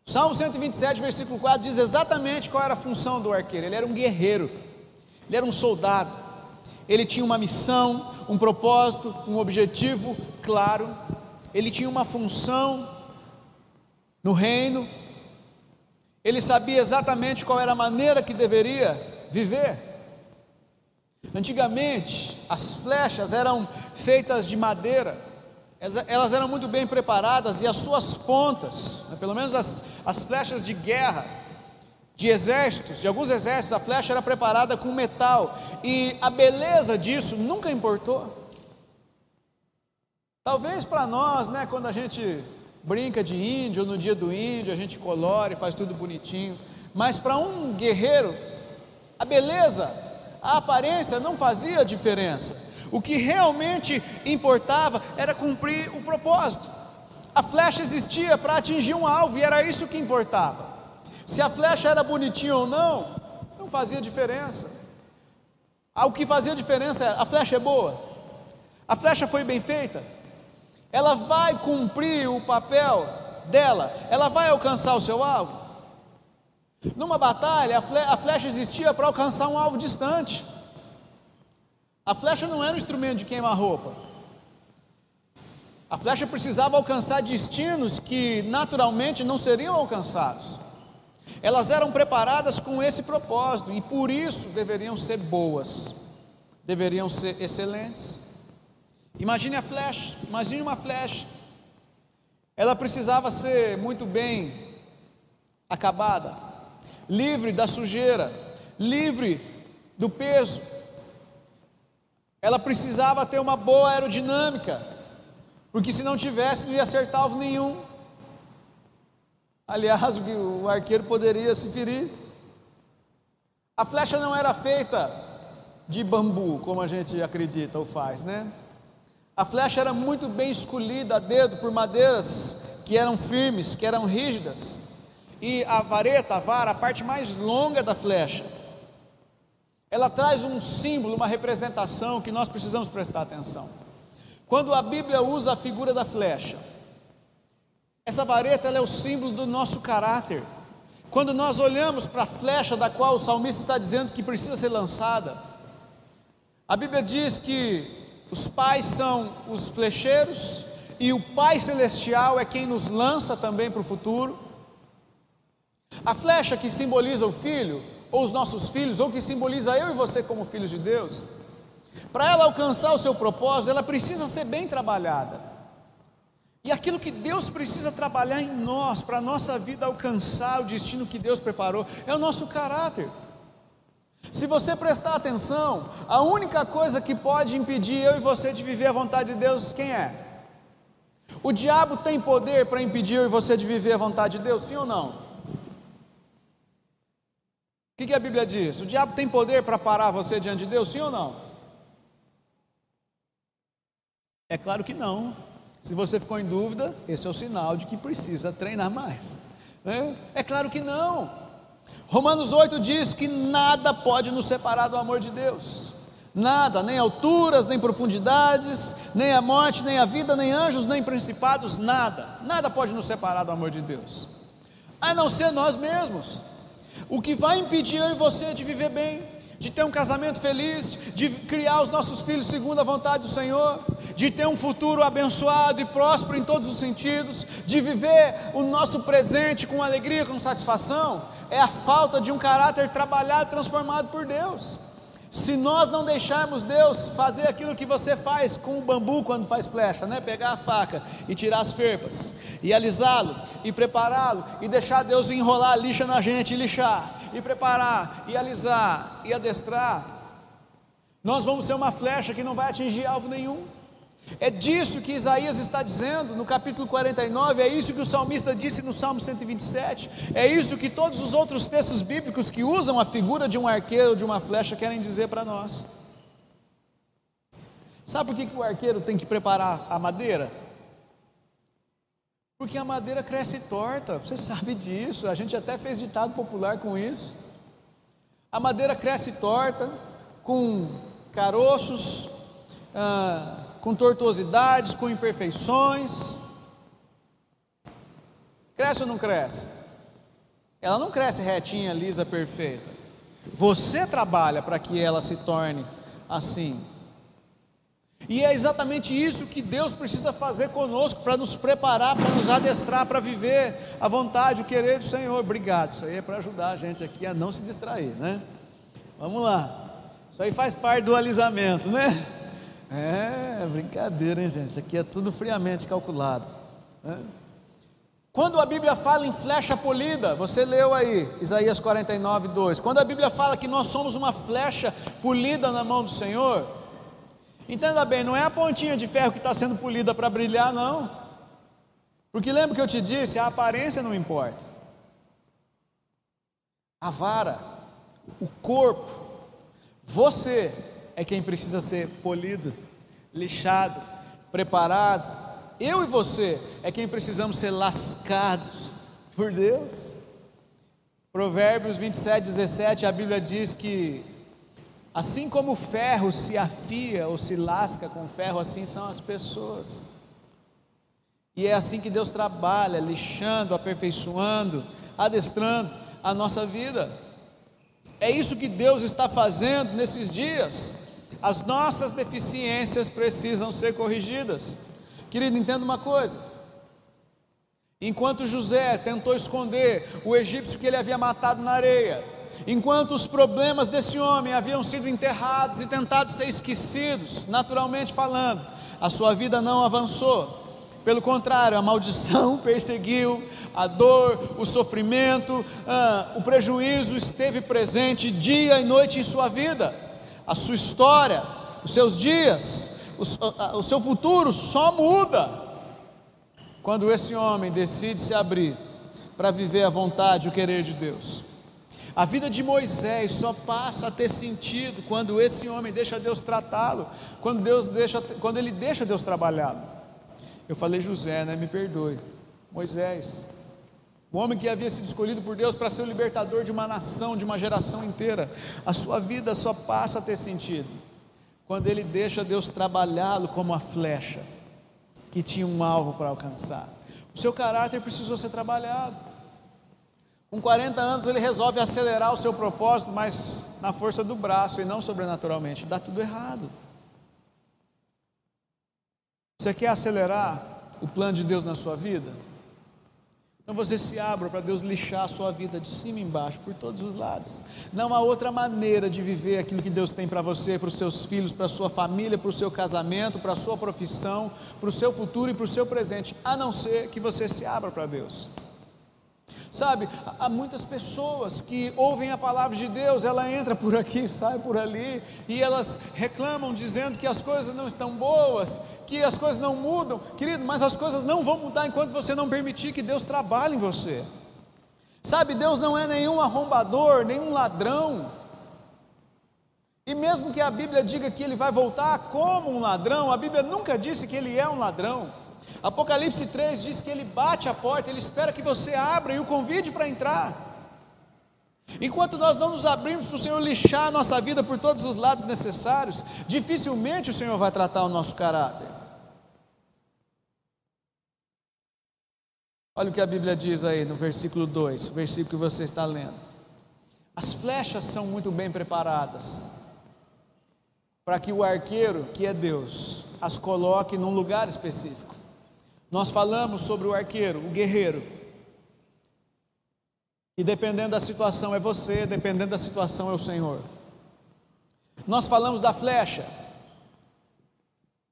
Salmo 127, versículo 4 diz exatamente qual era a função do arqueiro: ele era um guerreiro, ele era um soldado ele tinha uma missão, um propósito, um objetivo claro, ele tinha uma função no reino, ele sabia exatamente qual era a maneira que deveria viver. Antigamente, as flechas eram feitas de madeira, elas eram muito bem preparadas e as suas pontas, né, pelo menos as, as flechas de guerra, de exércitos, de alguns exércitos, a flecha era preparada com metal, e a beleza disso nunca importou. Talvez para nós, né, quando a gente brinca de índio, no dia do índio, a gente colore, faz tudo bonitinho, mas para um guerreiro, a beleza, a aparência não fazia diferença. O que realmente importava era cumprir o propósito. A flecha existia para atingir um alvo e era isso que importava. Se a flecha era bonitinha ou não, não fazia diferença. Ah, o que fazia diferença era: a flecha é boa, a flecha foi bem feita, ela vai cumprir o papel dela, ela vai alcançar o seu alvo. Numa batalha, a flecha existia para alcançar um alvo distante. A flecha não era um instrumento de queimar roupa. A flecha precisava alcançar destinos que naturalmente não seriam alcançados. Elas eram preparadas com esse propósito e por isso deveriam ser boas, deveriam ser excelentes. Imagine a flecha, imagine uma flecha. Ela precisava ser muito bem acabada, livre da sujeira, livre do peso. Ela precisava ter uma boa aerodinâmica, porque se não tivesse, não ia acertar alvo nenhum. Aliás, o arqueiro poderia se ferir. A flecha não era feita de bambu, como a gente acredita ou faz, né? A flecha era muito bem escolhida a dedo por madeiras que eram firmes, que eram rígidas. E a vareta, a vara, a parte mais longa da flecha, ela traz um símbolo, uma representação que nós precisamos prestar atenção. Quando a Bíblia usa a figura da flecha, essa vareta é o símbolo do nosso caráter. Quando nós olhamos para a flecha da qual o salmista está dizendo que precisa ser lançada, a Bíblia diz que os pais são os flecheiros e o Pai Celestial é quem nos lança também para o futuro. A flecha que simboliza o filho, ou os nossos filhos, ou que simboliza eu e você como filhos de Deus, para ela alcançar o seu propósito, ela precisa ser bem trabalhada. E aquilo que Deus precisa trabalhar em nós, para a nossa vida alcançar o destino que Deus preparou, é o nosso caráter. Se você prestar atenção, a única coisa que pode impedir eu e você de viver a vontade de Deus, quem é? O diabo tem poder para impedir eu e você de viver a vontade de Deus, sim ou não? O que, que a Bíblia diz? O diabo tem poder para parar você diante de Deus, sim ou não? É claro que não. Se você ficou em dúvida, esse é o sinal de que precisa treinar mais. Né? É claro que não. Romanos 8 diz que nada pode nos separar do amor de Deus. Nada, nem alturas, nem profundidades, nem a morte, nem a vida, nem anjos, nem principados, nada. Nada pode nos separar do amor de Deus. A não ser nós mesmos. O que vai impedir eu e você de viver bem, de ter um casamento feliz, de criar os nossos filhos segundo a vontade do Senhor, de ter um futuro abençoado e próspero em todos os sentidos, de viver o nosso presente com alegria, com satisfação, é a falta de um caráter trabalhado, transformado por Deus. Se nós não deixarmos Deus fazer aquilo que você faz com o bambu quando faz flecha, né? Pegar a faca e tirar as ferpas, e alisá-lo, e prepará-lo, e deixar Deus enrolar a lixa na gente, e lixar, e preparar, e alisar, e adestrar, nós vamos ser uma flecha que não vai atingir alvo nenhum. É disso que Isaías está dizendo no capítulo 49, é isso que o salmista disse no Salmo 127, é isso que todos os outros textos bíblicos que usam a figura de um arqueiro, de uma flecha, querem dizer para nós. Sabe por que, que o arqueiro tem que preparar a madeira? Porque a madeira cresce torta, você sabe disso, a gente até fez ditado popular com isso. A madeira cresce torta, com caroços, ah, com tortuosidades, com imperfeições. Cresce ou não cresce? Ela não cresce retinha, lisa, perfeita. Você trabalha para que ela se torne assim. E é exatamente isso que Deus precisa fazer conosco para nos preparar, para nos adestrar, para viver a vontade, o querer do Senhor. Obrigado. Isso aí é para ajudar a gente aqui a não se distrair, né? Vamos lá. Isso aí faz parte do alisamento, né? É, brincadeira, hein, gente? Aqui é tudo friamente calculado. Né? Quando a Bíblia fala em flecha polida, você leu aí, Isaías 49, 2. Quando a Bíblia fala que nós somos uma flecha polida na mão do Senhor, entenda bem, não é a pontinha de ferro que está sendo polida para brilhar, não. Porque lembra que eu te disse, a aparência não importa. A vara, o corpo, você é quem precisa ser polido, lixado, preparado. Eu e você é quem precisamos ser lascados por Deus. Provérbios 27, 17, a Bíblia diz que assim como o ferro se afia ou se lasca com ferro, assim são as pessoas. E é assim que Deus trabalha, lixando, aperfeiçoando, adestrando a nossa vida. É isso que Deus está fazendo nesses dias. As nossas deficiências precisam ser corrigidas. Querido, entenda uma coisa. Enquanto José tentou esconder o egípcio que ele havia matado na areia, enquanto os problemas desse homem haviam sido enterrados e tentados ser esquecidos, naturalmente falando, a sua vida não avançou. Pelo contrário, a maldição perseguiu, a dor, o sofrimento, ah, o prejuízo esteve presente dia e noite em sua vida a sua história, os seus dias, o, o seu futuro só muda quando esse homem decide se abrir para viver a vontade e o querer de Deus. A vida de Moisés só passa a ter sentido quando esse homem deixa Deus tratá-lo, quando Deus deixa, quando ele deixa Deus trabalhá-lo. Eu falei José, né? Me perdoe. Moisés, o homem que havia sido escolhido por Deus para ser o libertador de uma nação, de uma geração inteira, a sua vida só passa a ter sentido quando ele deixa Deus trabalhá-lo como a flecha que tinha um alvo para alcançar. O seu caráter precisou ser trabalhado. Com 40 anos ele resolve acelerar o seu propósito, mas na força do braço e não sobrenaturalmente. Dá tudo errado. Você quer acelerar o plano de Deus na sua vida? Então você se abra para Deus lixar a sua vida de cima e embaixo, por todos os lados. Não há outra maneira de viver aquilo que Deus tem para você, para os seus filhos, para a sua família, para o seu casamento, para a sua profissão, para o seu futuro e para o seu presente, a não ser que você se abra para Deus. Sabe, há muitas pessoas que ouvem a palavra de Deus, ela entra por aqui, sai por ali, e elas reclamam dizendo que as coisas não estão boas, que as coisas não mudam. Querido, mas as coisas não vão mudar enquanto você não permitir que Deus trabalhe em você. Sabe, Deus não é nenhum arrombador, nenhum ladrão. E mesmo que a Bíblia diga que ele vai voltar como um ladrão, a Bíblia nunca disse que ele é um ladrão. Apocalipse 3 diz que ele bate a porta, ele espera que você abra e o convide para entrar. Enquanto nós não nos abrimos para o Senhor lixar a nossa vida por todos os lados necessários, dificilmente o Senhor vai tratar o nosso caráter. Olha o que a Bíblia diz aí no versículo 2, versículo que você está lendo. As flechas são muito bem preparadas para que o arqueiro, que é Deus, as coloque num lugar específico. Nós falamos sobre o arqueiro, o guerreiro. E dependendo da situação é você, dependendo da situação é o Senhor. Nós falamos da flecha,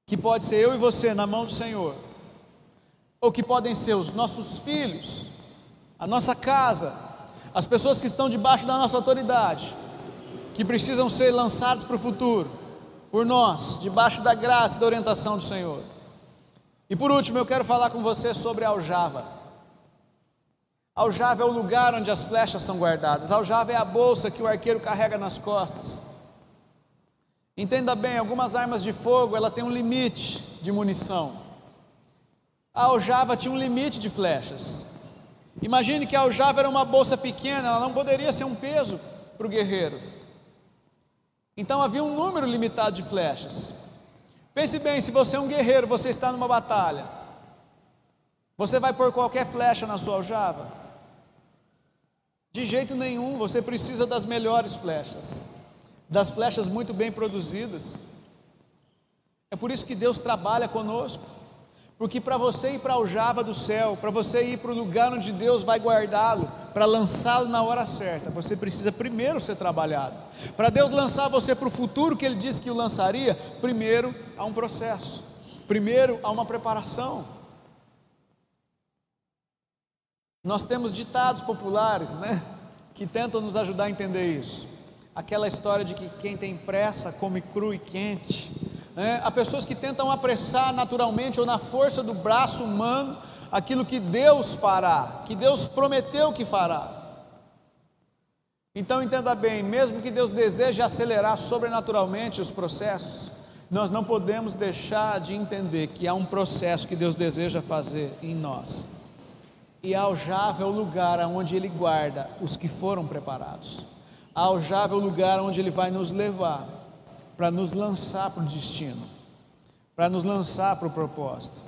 que pode ser eu e você na mão do Senhor, ou que podem ser os nossos filhos, a nossa casa, as pessoas que estão debaixo da nossa autoridade, que precisam ser lançados para o futuro, por nós, debaixo da graça e da orientação do Senhor. E por último, eu quero falar com você sobre a aljava. Aljava é o lugar onde as flechas são guardadas. Aljava é a bolsa que o arqueiro carrega nas costas. Entenda bem, algumas armas de fogo, ela tem um limite de munição. A aljava tinha um limite de flechas. Imagine que a aljava era uma bolsa pequena, ela não poderia ser um peso para o guerreiro. Então havia um número limitado de flechas. Pense bem, se você é um guerreiro, você está numa batalha. Você vai pôr qualquer flecha na sua aljava? De jeito nenhum, você precisa das melhores flechas das flechas muito bem produzidas. É por isso que Deus trabalha conosco, porque para você ir para a aljava do céu, para você ir para o lugar onde Deus vai guardá-lo, para lançá-lo na hora certa, você precisa primeiro ser trabalhado. Para Deus lançar você para o futuro que Ele disse que o lançaria, primeiro há um processo, primeiro há uma preparação. Nós temos ditados populares, né, que tentam nos ajudar a entender isso aquela história de que quem tem pressa come cru e quente. Né? Há pessoas que tentam apressar naturalmente ou na força do braço humano aquilo que Deus fará, que Deus prometeu que fará. Então entenda bem, mesmo que Deus deseje acelerar sobrenaturalmente os processos, nós não podemos deixar de entender que há um processo que Deus deseja fazer em nós. E a aljava é o lugar onde Ele guarda os que foram preparados. A aljava é o lugar onde Ele vai nos levar para nos lançar para o destino, para nos lançar para o propósito.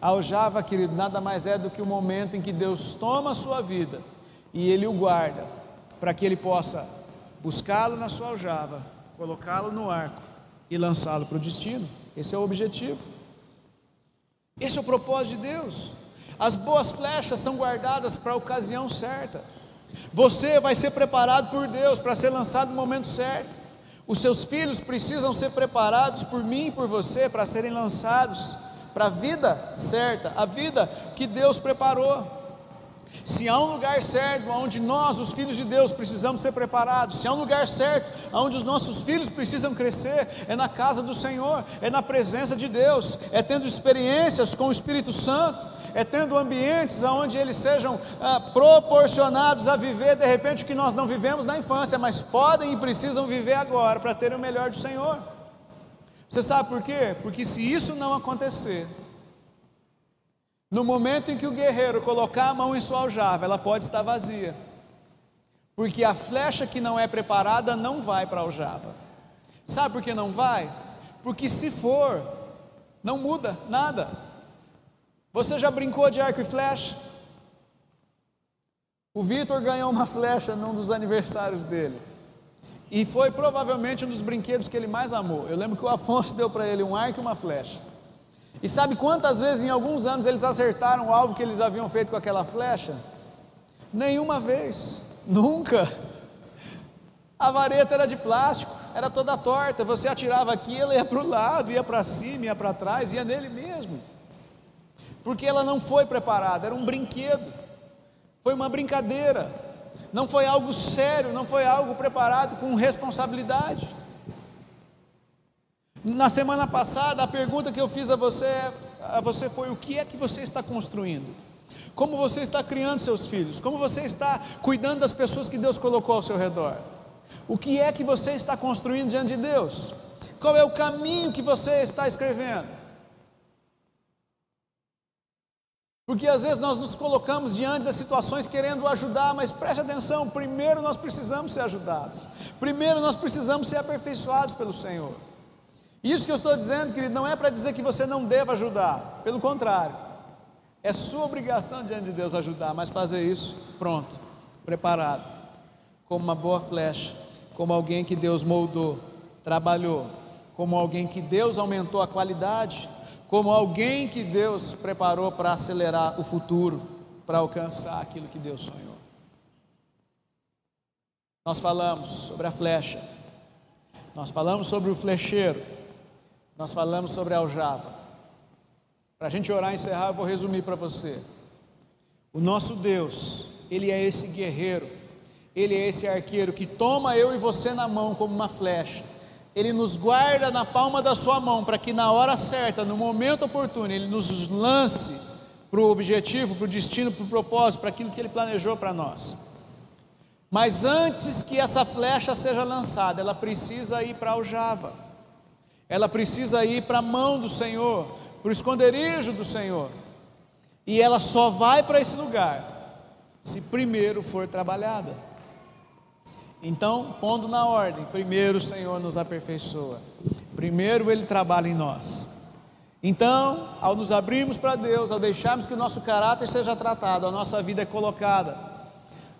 A aljava, querido, nada mais é do que o momento em que Deus toma a sua vida e Ele o guarda, para que Ele possa buscá-lo na sua aljava, colocá-lo no arco e lançá-lo para o destino. Esse é o objetivo. Esse é o propósito de Deus. As boas flechas são guardadas para a ocasião certa. Você vai ser preparado por Deus para ser lançado no momento certo. Os seus filhos precisam ser preparados por mim e por você para serem lançados para a vida certa, a vida que Deus preparou. Se há um lugar certo onde nós, os filhos de Deus, precisamos ser preparados, se há um lugar certo onde os nossos filhos precisam crescer, é na casa do Senhor, é na presença de Deus, é tendo experiências com o Espírito Santo, é tendo ambientes onde eles sejam ah, proporcionados a viver de repente o que nós não vivemos na infância, mas podem e precisam viver agora para ter o melhor do Senhor. Você sabe por quê? Porque se isso não acontecer, no momento em que o guerreiro colocar a mão em sua aljava, ela pode estar vazia. Porque a flecha que não é preparada não vai para a aljava. Sabe por que não vai? Porque se for, não muda nada. Você já brincou de arco e flecha? O Vitor ganhou uma flecha num dos aniversários dele. E foi provavelmente um dos brinquedos que ele mais amou. Eu lembro que o Afonso deu para ele um arco e uma flecha. E sabe quantas vezes em alguns anos eles acertaram o alvo que eles haviam feito com aquela flecha? Nenhuma vez, nunca. A vareta era de plástico, era toda torta. Você atirava aqui, ela ia para o lado, ia para cima, ia para trás, ia nele mesmo. Porque ela não foi preparada, era um brinquedo, foi uma brincadeira, não foi algo sério, não foi algo preparado com responsabilidade. Na semana passada, a pergunta que eu fiz a você, a você foi: o que é que você está construindo? Como você está criando seus filhos? Como você está cuidando das pessoas que Deus colocou ao seu redor? O que é que você está construindo diante de Deus? Qual é o caminho que você está escrevendo? Porque às vezes nós nos colocamos diante das situações querendo ajudar, mas preste atenção: primeiro nós precisamos ser ajudados, primeiro nós precisamos ser aperfeiçoados pelo Senhor. Isso que eu estou dizendo, querido, não é para dizer que você não deva ajudar, pelo contrário, é sua obrigação diante de Deus ajudar, mas fazer isso pronto, preparado. como uma boa flecha, como alguém que Deus moldou, trabalhou, como alguém que Deus aumentou a qualidade, como alguém que Deus preparou para acelerar o futuro, para alcançar aquilo que Deus sonhou. Nós falamos sobre a flecha, nós falamos sobre o flecheiro, nós falamos sobre aljava. Para a gente orar e encerrar, eu vou resumir para você. O nosso Deus, Ele é esse guerreiro, Ele é esse arqueiro que toma eu e você na mão como uma flecha. Ele nos guarda na palma da sua mão para que na hora certa, no momento oportuno, Ele nos lance para o objetivo, para o destino, para o propósito, para aquilo que Ele planejou para nós. Mas antes que essa flecha seja lançada, ela precisa ir para a aljava, ela precisa ir para a mão do Senhor, para o esconderijo do Senhor, e ela só vai para esse lugar se primeiro for trabalhada. Então, pondo na ordem, primeiro o Senhor nos aperfeiçoa, primeiro Ele trabalha em nós. Então, ao nos abrirmos para Deus, ao deixarmos que o nosso caráter seja tratado, a nossa vida é colocada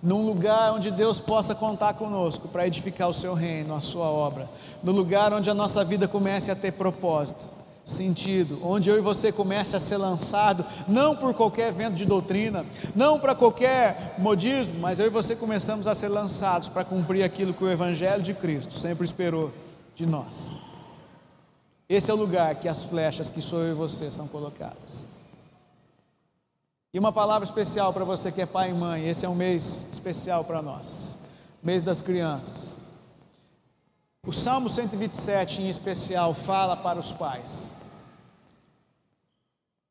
num lugar onde Deus possa contar conosco para edificar o seu reino, a sua obra, no lugar onde a nossa vida comece a ter propósito, sentido, onde eu e você comece a ser lançado, não por qualquer vento de doutrina, não para qualquer modismo, mas eu e você começamos a ser lançados para cumprir aquilo que o Evangelho de Cristo sempre esperou de nós. Esse é o lugar que as flechas que sou eu e você são colocadas. E uma palavra especial para você que é pai e mãe, esse é um mês especial para nós, mês das crianças. O Salmo 127 em especial fala para os pais.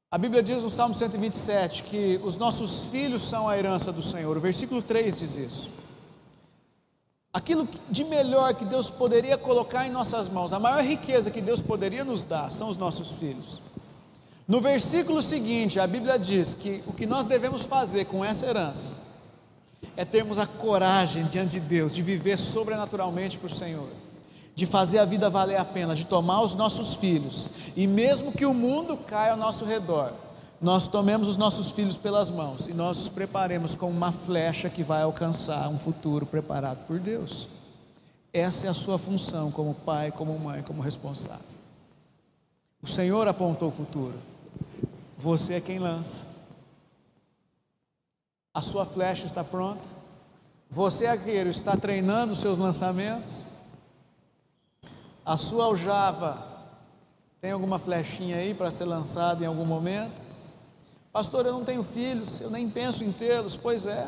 A Bíblia diz no Salmo 127 que os nossos filhos são a herança do Senhor. O versículo 3 diz isso. Aquilo de melhor que Deus poderia colocar em nossas mãos, a maior riqueza que Deus poderia nos dar, são os nossos filhos. No versículo seguinte, a Bíblia diz que o que nós devemos fazer com essa herança é termos a coragem diante de Deus de viver sobrenaturalmente para o Senhor, de fazer a vida valer a pena, de tomar os nossos filhos e mesmo que o mundo caia ao nosso redor, nós tomemos os nossos filhos pelas mãos e nós os preparemos como uma flecha que vai alcançar um futuro preparado por Deus. Essa é a sua função como pai, como mãe, como responsável. O Senhor apontou o futuro. Você é quem lança. A sua flecha está pronta. Você, arqueiro, está treinando os seus lançamentos. A sua aljava tem alguma flechinha aí para ser lançada em algum momento? Pastor, eu não tenho filhos, eu nem penso em tê-los. Pois é,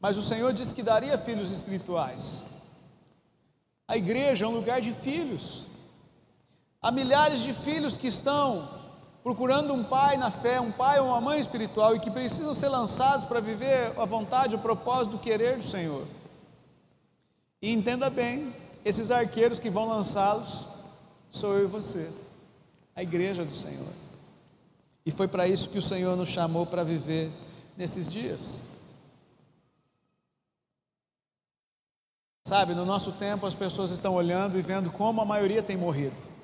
mas o Senhor disse que daria filhos espirituais. A igreja é um lugar de filhos. Há milhares de filhos que estão procurando um pai na fé, um pai ou uma mãe espiritual e que precisam ser lançados para viver a vontade, o propósito, o querer do Senhor. E entenda bem, esses arqueiros que vão lançá-los sou eu e você, a igreja do Senhor. E foi para isso que o Senhor nos chamou para viver nesses dias. Sabe, no nosso tempo as pessoas estão olhando e vendo como a maioria tem morrido.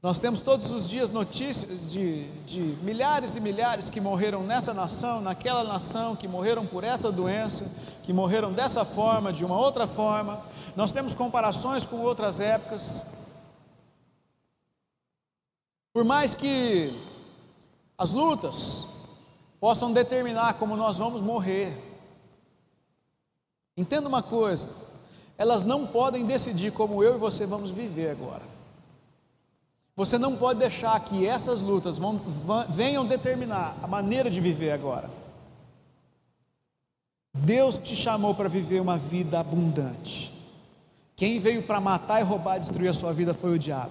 Nós temos todos os dias notícias de, de, milhares e milhares que morreram nessa nação, naquela nação, que morreram por essa doença, que morreram dessa forma, de uma outra forma. Nós temos comparações com outras épocas. Por mais que as lutas possam determinar como nós vamos morrer, entenda uma coisa: elas não podem decidir como eu e você vamos viver agora. Você não pode deixar que essas lutas vão, venham determinar a maneira de viver agora. Deus te chamou para viver uma vida abundante. Quem veio para matar e roubar e destruir a sua vida foi o diabo.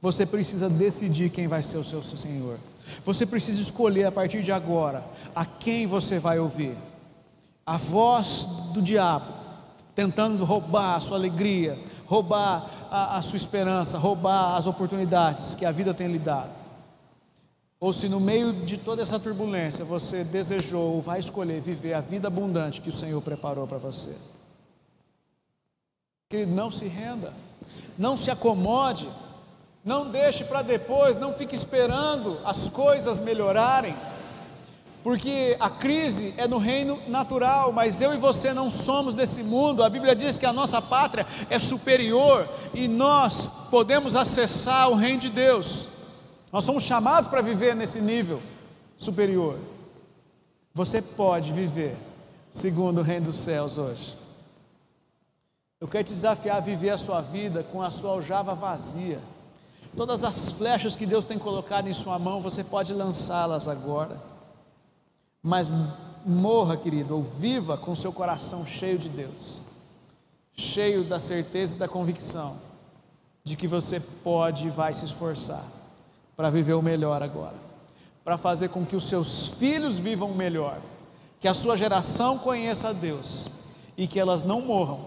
Você precisa decidir quem vai ser o seu Senhor. Você precisa escolher a partir de agora a quem você vai ouvir. A voz do diabo tentando roubar a sua alegria, roubar a, a sua esperança, roubar as oportunidades que a vida tem lhe dado. Ou se no meio de toda essa turbulência você desejou ou vai escolher viver a vida abundante que o Senhor preparou para você. Querido, não se renda, não se acomode, não deixe para depois, não fique esperando as coisas melhorarem. Porque a crise é no reino natural, mas eu e você não somos desse mundo. A Bíblia diz que a nossa pátria é superior e nós podemos acessar o reino de Deus. Nós somos chamados para viver nesse nível superior. Você pode viver segundo o reino dos céus hoje. Eu quero te desafiar a viver a sua vida com a sua aljava vazia. Todas as flechas que Deus tem colocado em sua mão, você pode lançá-las agora. Mas morra, querido, ou viva com seu coração cheio de Deus, cheio da certeza e da convicção de que você pode e vai se esforçar para viver o melhor agora, para fazer com que os seus filhos vivam o melhor, que a sua geração conheça a Deus e que elas não morram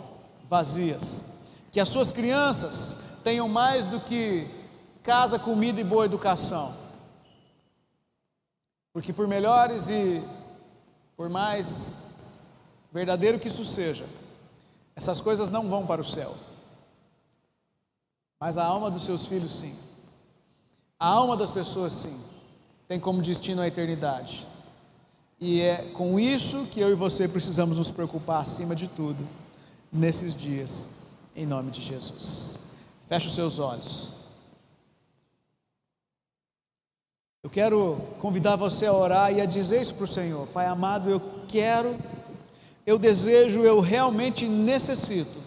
vazias, que as suas crianças tenham mais do que casa, comida e boa educação porque por melhores e por mais verdadeiro que isso seja, essas coisas não vão para o céu. Mas a alma dos seus filhos, sim. A alma das pessoas, sim. Tem como destino a eternidade. E é com isso que eu e você precisamos nos preocupar acima de tudo, nesses dias, em nome de Jesus. Feche os seus olhos. Eu quero convidar você a orar e a dizer isso para o Senhor: Pai amado, eu quero, eu desejo, eu realmente necessito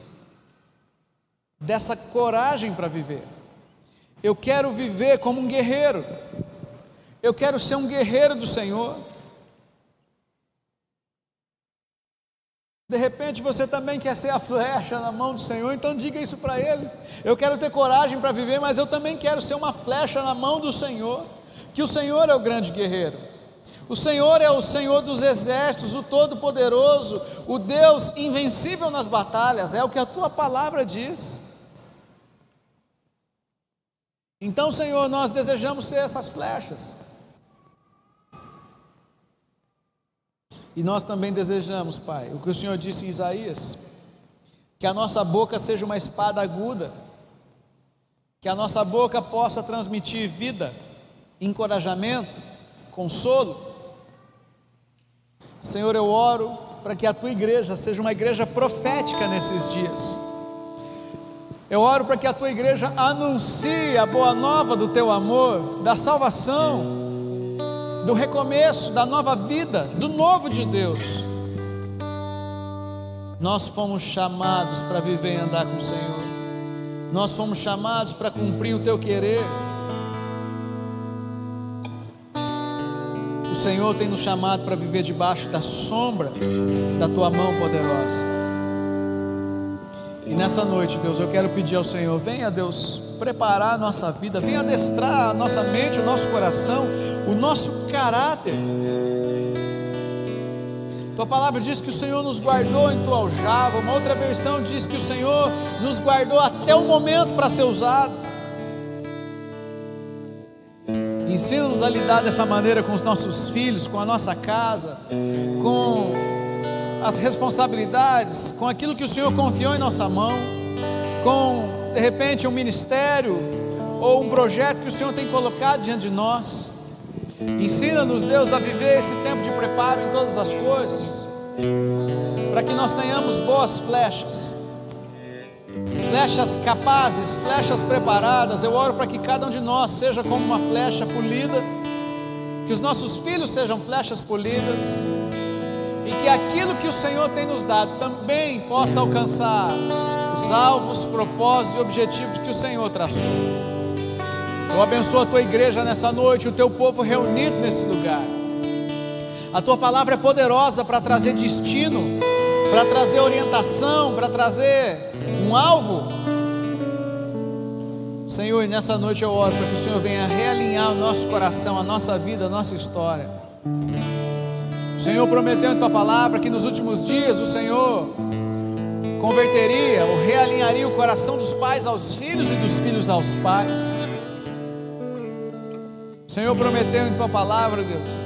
dessa coragem para viver. Eu quero viver como um guerreiro. Eu quero ser um guerreiro do Senhor. De repente você também quer ser a flecha na mão do Senhor, então diga isso para Ele. Eu quero ter coragem para viver, mas eu também quero ser uma flecha na mão do Senhor que o Senhor é o grande guerreiro. O Senhor é o Senhor dos exércitos, o Todo-Poderoso, o Deus invencível nas batalhas, é o que a tua palavra diz. Então, Senhor, nós desejamos ser essas flechas. E nós também desejamos, Pai, o que o Senhor disse em Isaías, que a nossa boca seja uma espada aguda, que a nossa boca possa transmitir vida encorajamento, consolo. Senhor, eu oro para que a tua igreja seja uma igreja profética nesses dias. Eu oro para que a tua igreja anuncie a boa nova do teu amor, da salvação, do recomeço, da nova vida, do novo de Deus. Nós fomos chamados para viver e andar com o Senhor. Nós fomos chamados para cumprir o teu querer. O Senhor tem nos chamado para viver debaixo da sombra da tua mão poderosa. E nessa noite, Deus, eu quero pedir ao Senhor, venha, Deus, preparar a nossa vida, venha adestrar a nossa mente, o nosso coração, o nosso caráter. Tua palavra diz que o Senhor nos guardou em tua aljava, uma outra versão diz que o Senhor nos guardou até o momento para ser usado. Ensina-nos a lidar dessa maneira com os nossos filhos, com a nossa casa, com as responsabilidades, com aquilo que o Senhor confiou em nossa mão, com de repente um ministério ou um projeto que o Senhor tem colocado diante de nós. Ensina-nos, Deus, a viver esse tempo de preparo em todas as coisas, para que nós tenhamos boas flechas flechas capazes, flechas preparadas. Eu oro para que cada um de nós seja como uma flecha polida, que os nossos filhos sejam flechas polidas, e que aquilo que o Senhor tem nos dado também possa alcançar os alvos, propósitos e objetivos que o Senhor traçou. Eu abençoo a tua igreja nessa noite, o teu povo reunido nesse lugar. A tua palavra é poderosa para trazer destino, para trazer orientação, para trazer um alvo. Senhor, nessa noite eu oro para que o Senhor venha realinhar o nosso coração, a nossa vida, a nossa história. O Senhor prometeu em tua palavra que nos últimos dias o Senhor converteria ou realinharia o coração dos pais aos filhos e dos filhos aos pais. O Senhor prometeu em tua palavra, Deus,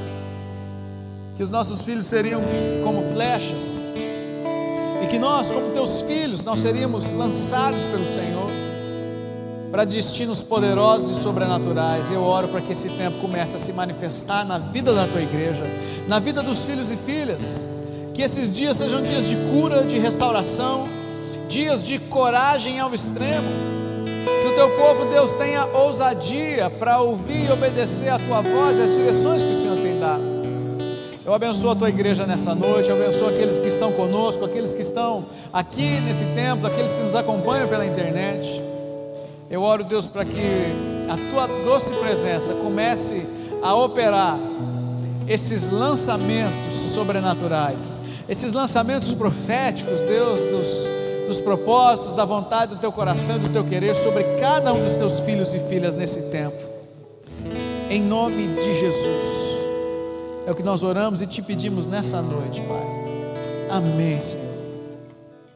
que os nossos filhos seriam como flechas e que nós, como teus filhos, nós seríamos lançados pelo Senhor para destinos poderosos e sobrenaturais. Eu oro para que esse tempo comece a se manifestar na vida da tua igreja, na vida dos filhos e filhas. Que esses dias sejam dias de cura, de restauração, dias de coragem ao extremo. Que o teu povo, Deus, tenha ousadia para ouvir e obedecer a tua voz e as direções que o Senhor tem dado. Eu abençoo a tua igreja nessa noite, eu abençoo aqueles que estão conosco, aqueles que estão aqui nesse templo, aqueles que nos acompanham pela internet. Eu oro, Deus, para que a tua doce presença comece a operar esses lançamentos sobrenaturais, esses lançamentos proféticos, Deus, dos, dos propósitos, da vontade do teu coração, do teu querer sobre cada um dos teus filhos e filhas nesse tempo. Em nome de Jesus. É o que nós oramos e te pedimos nessa noite, Pai. Amém, Senhor.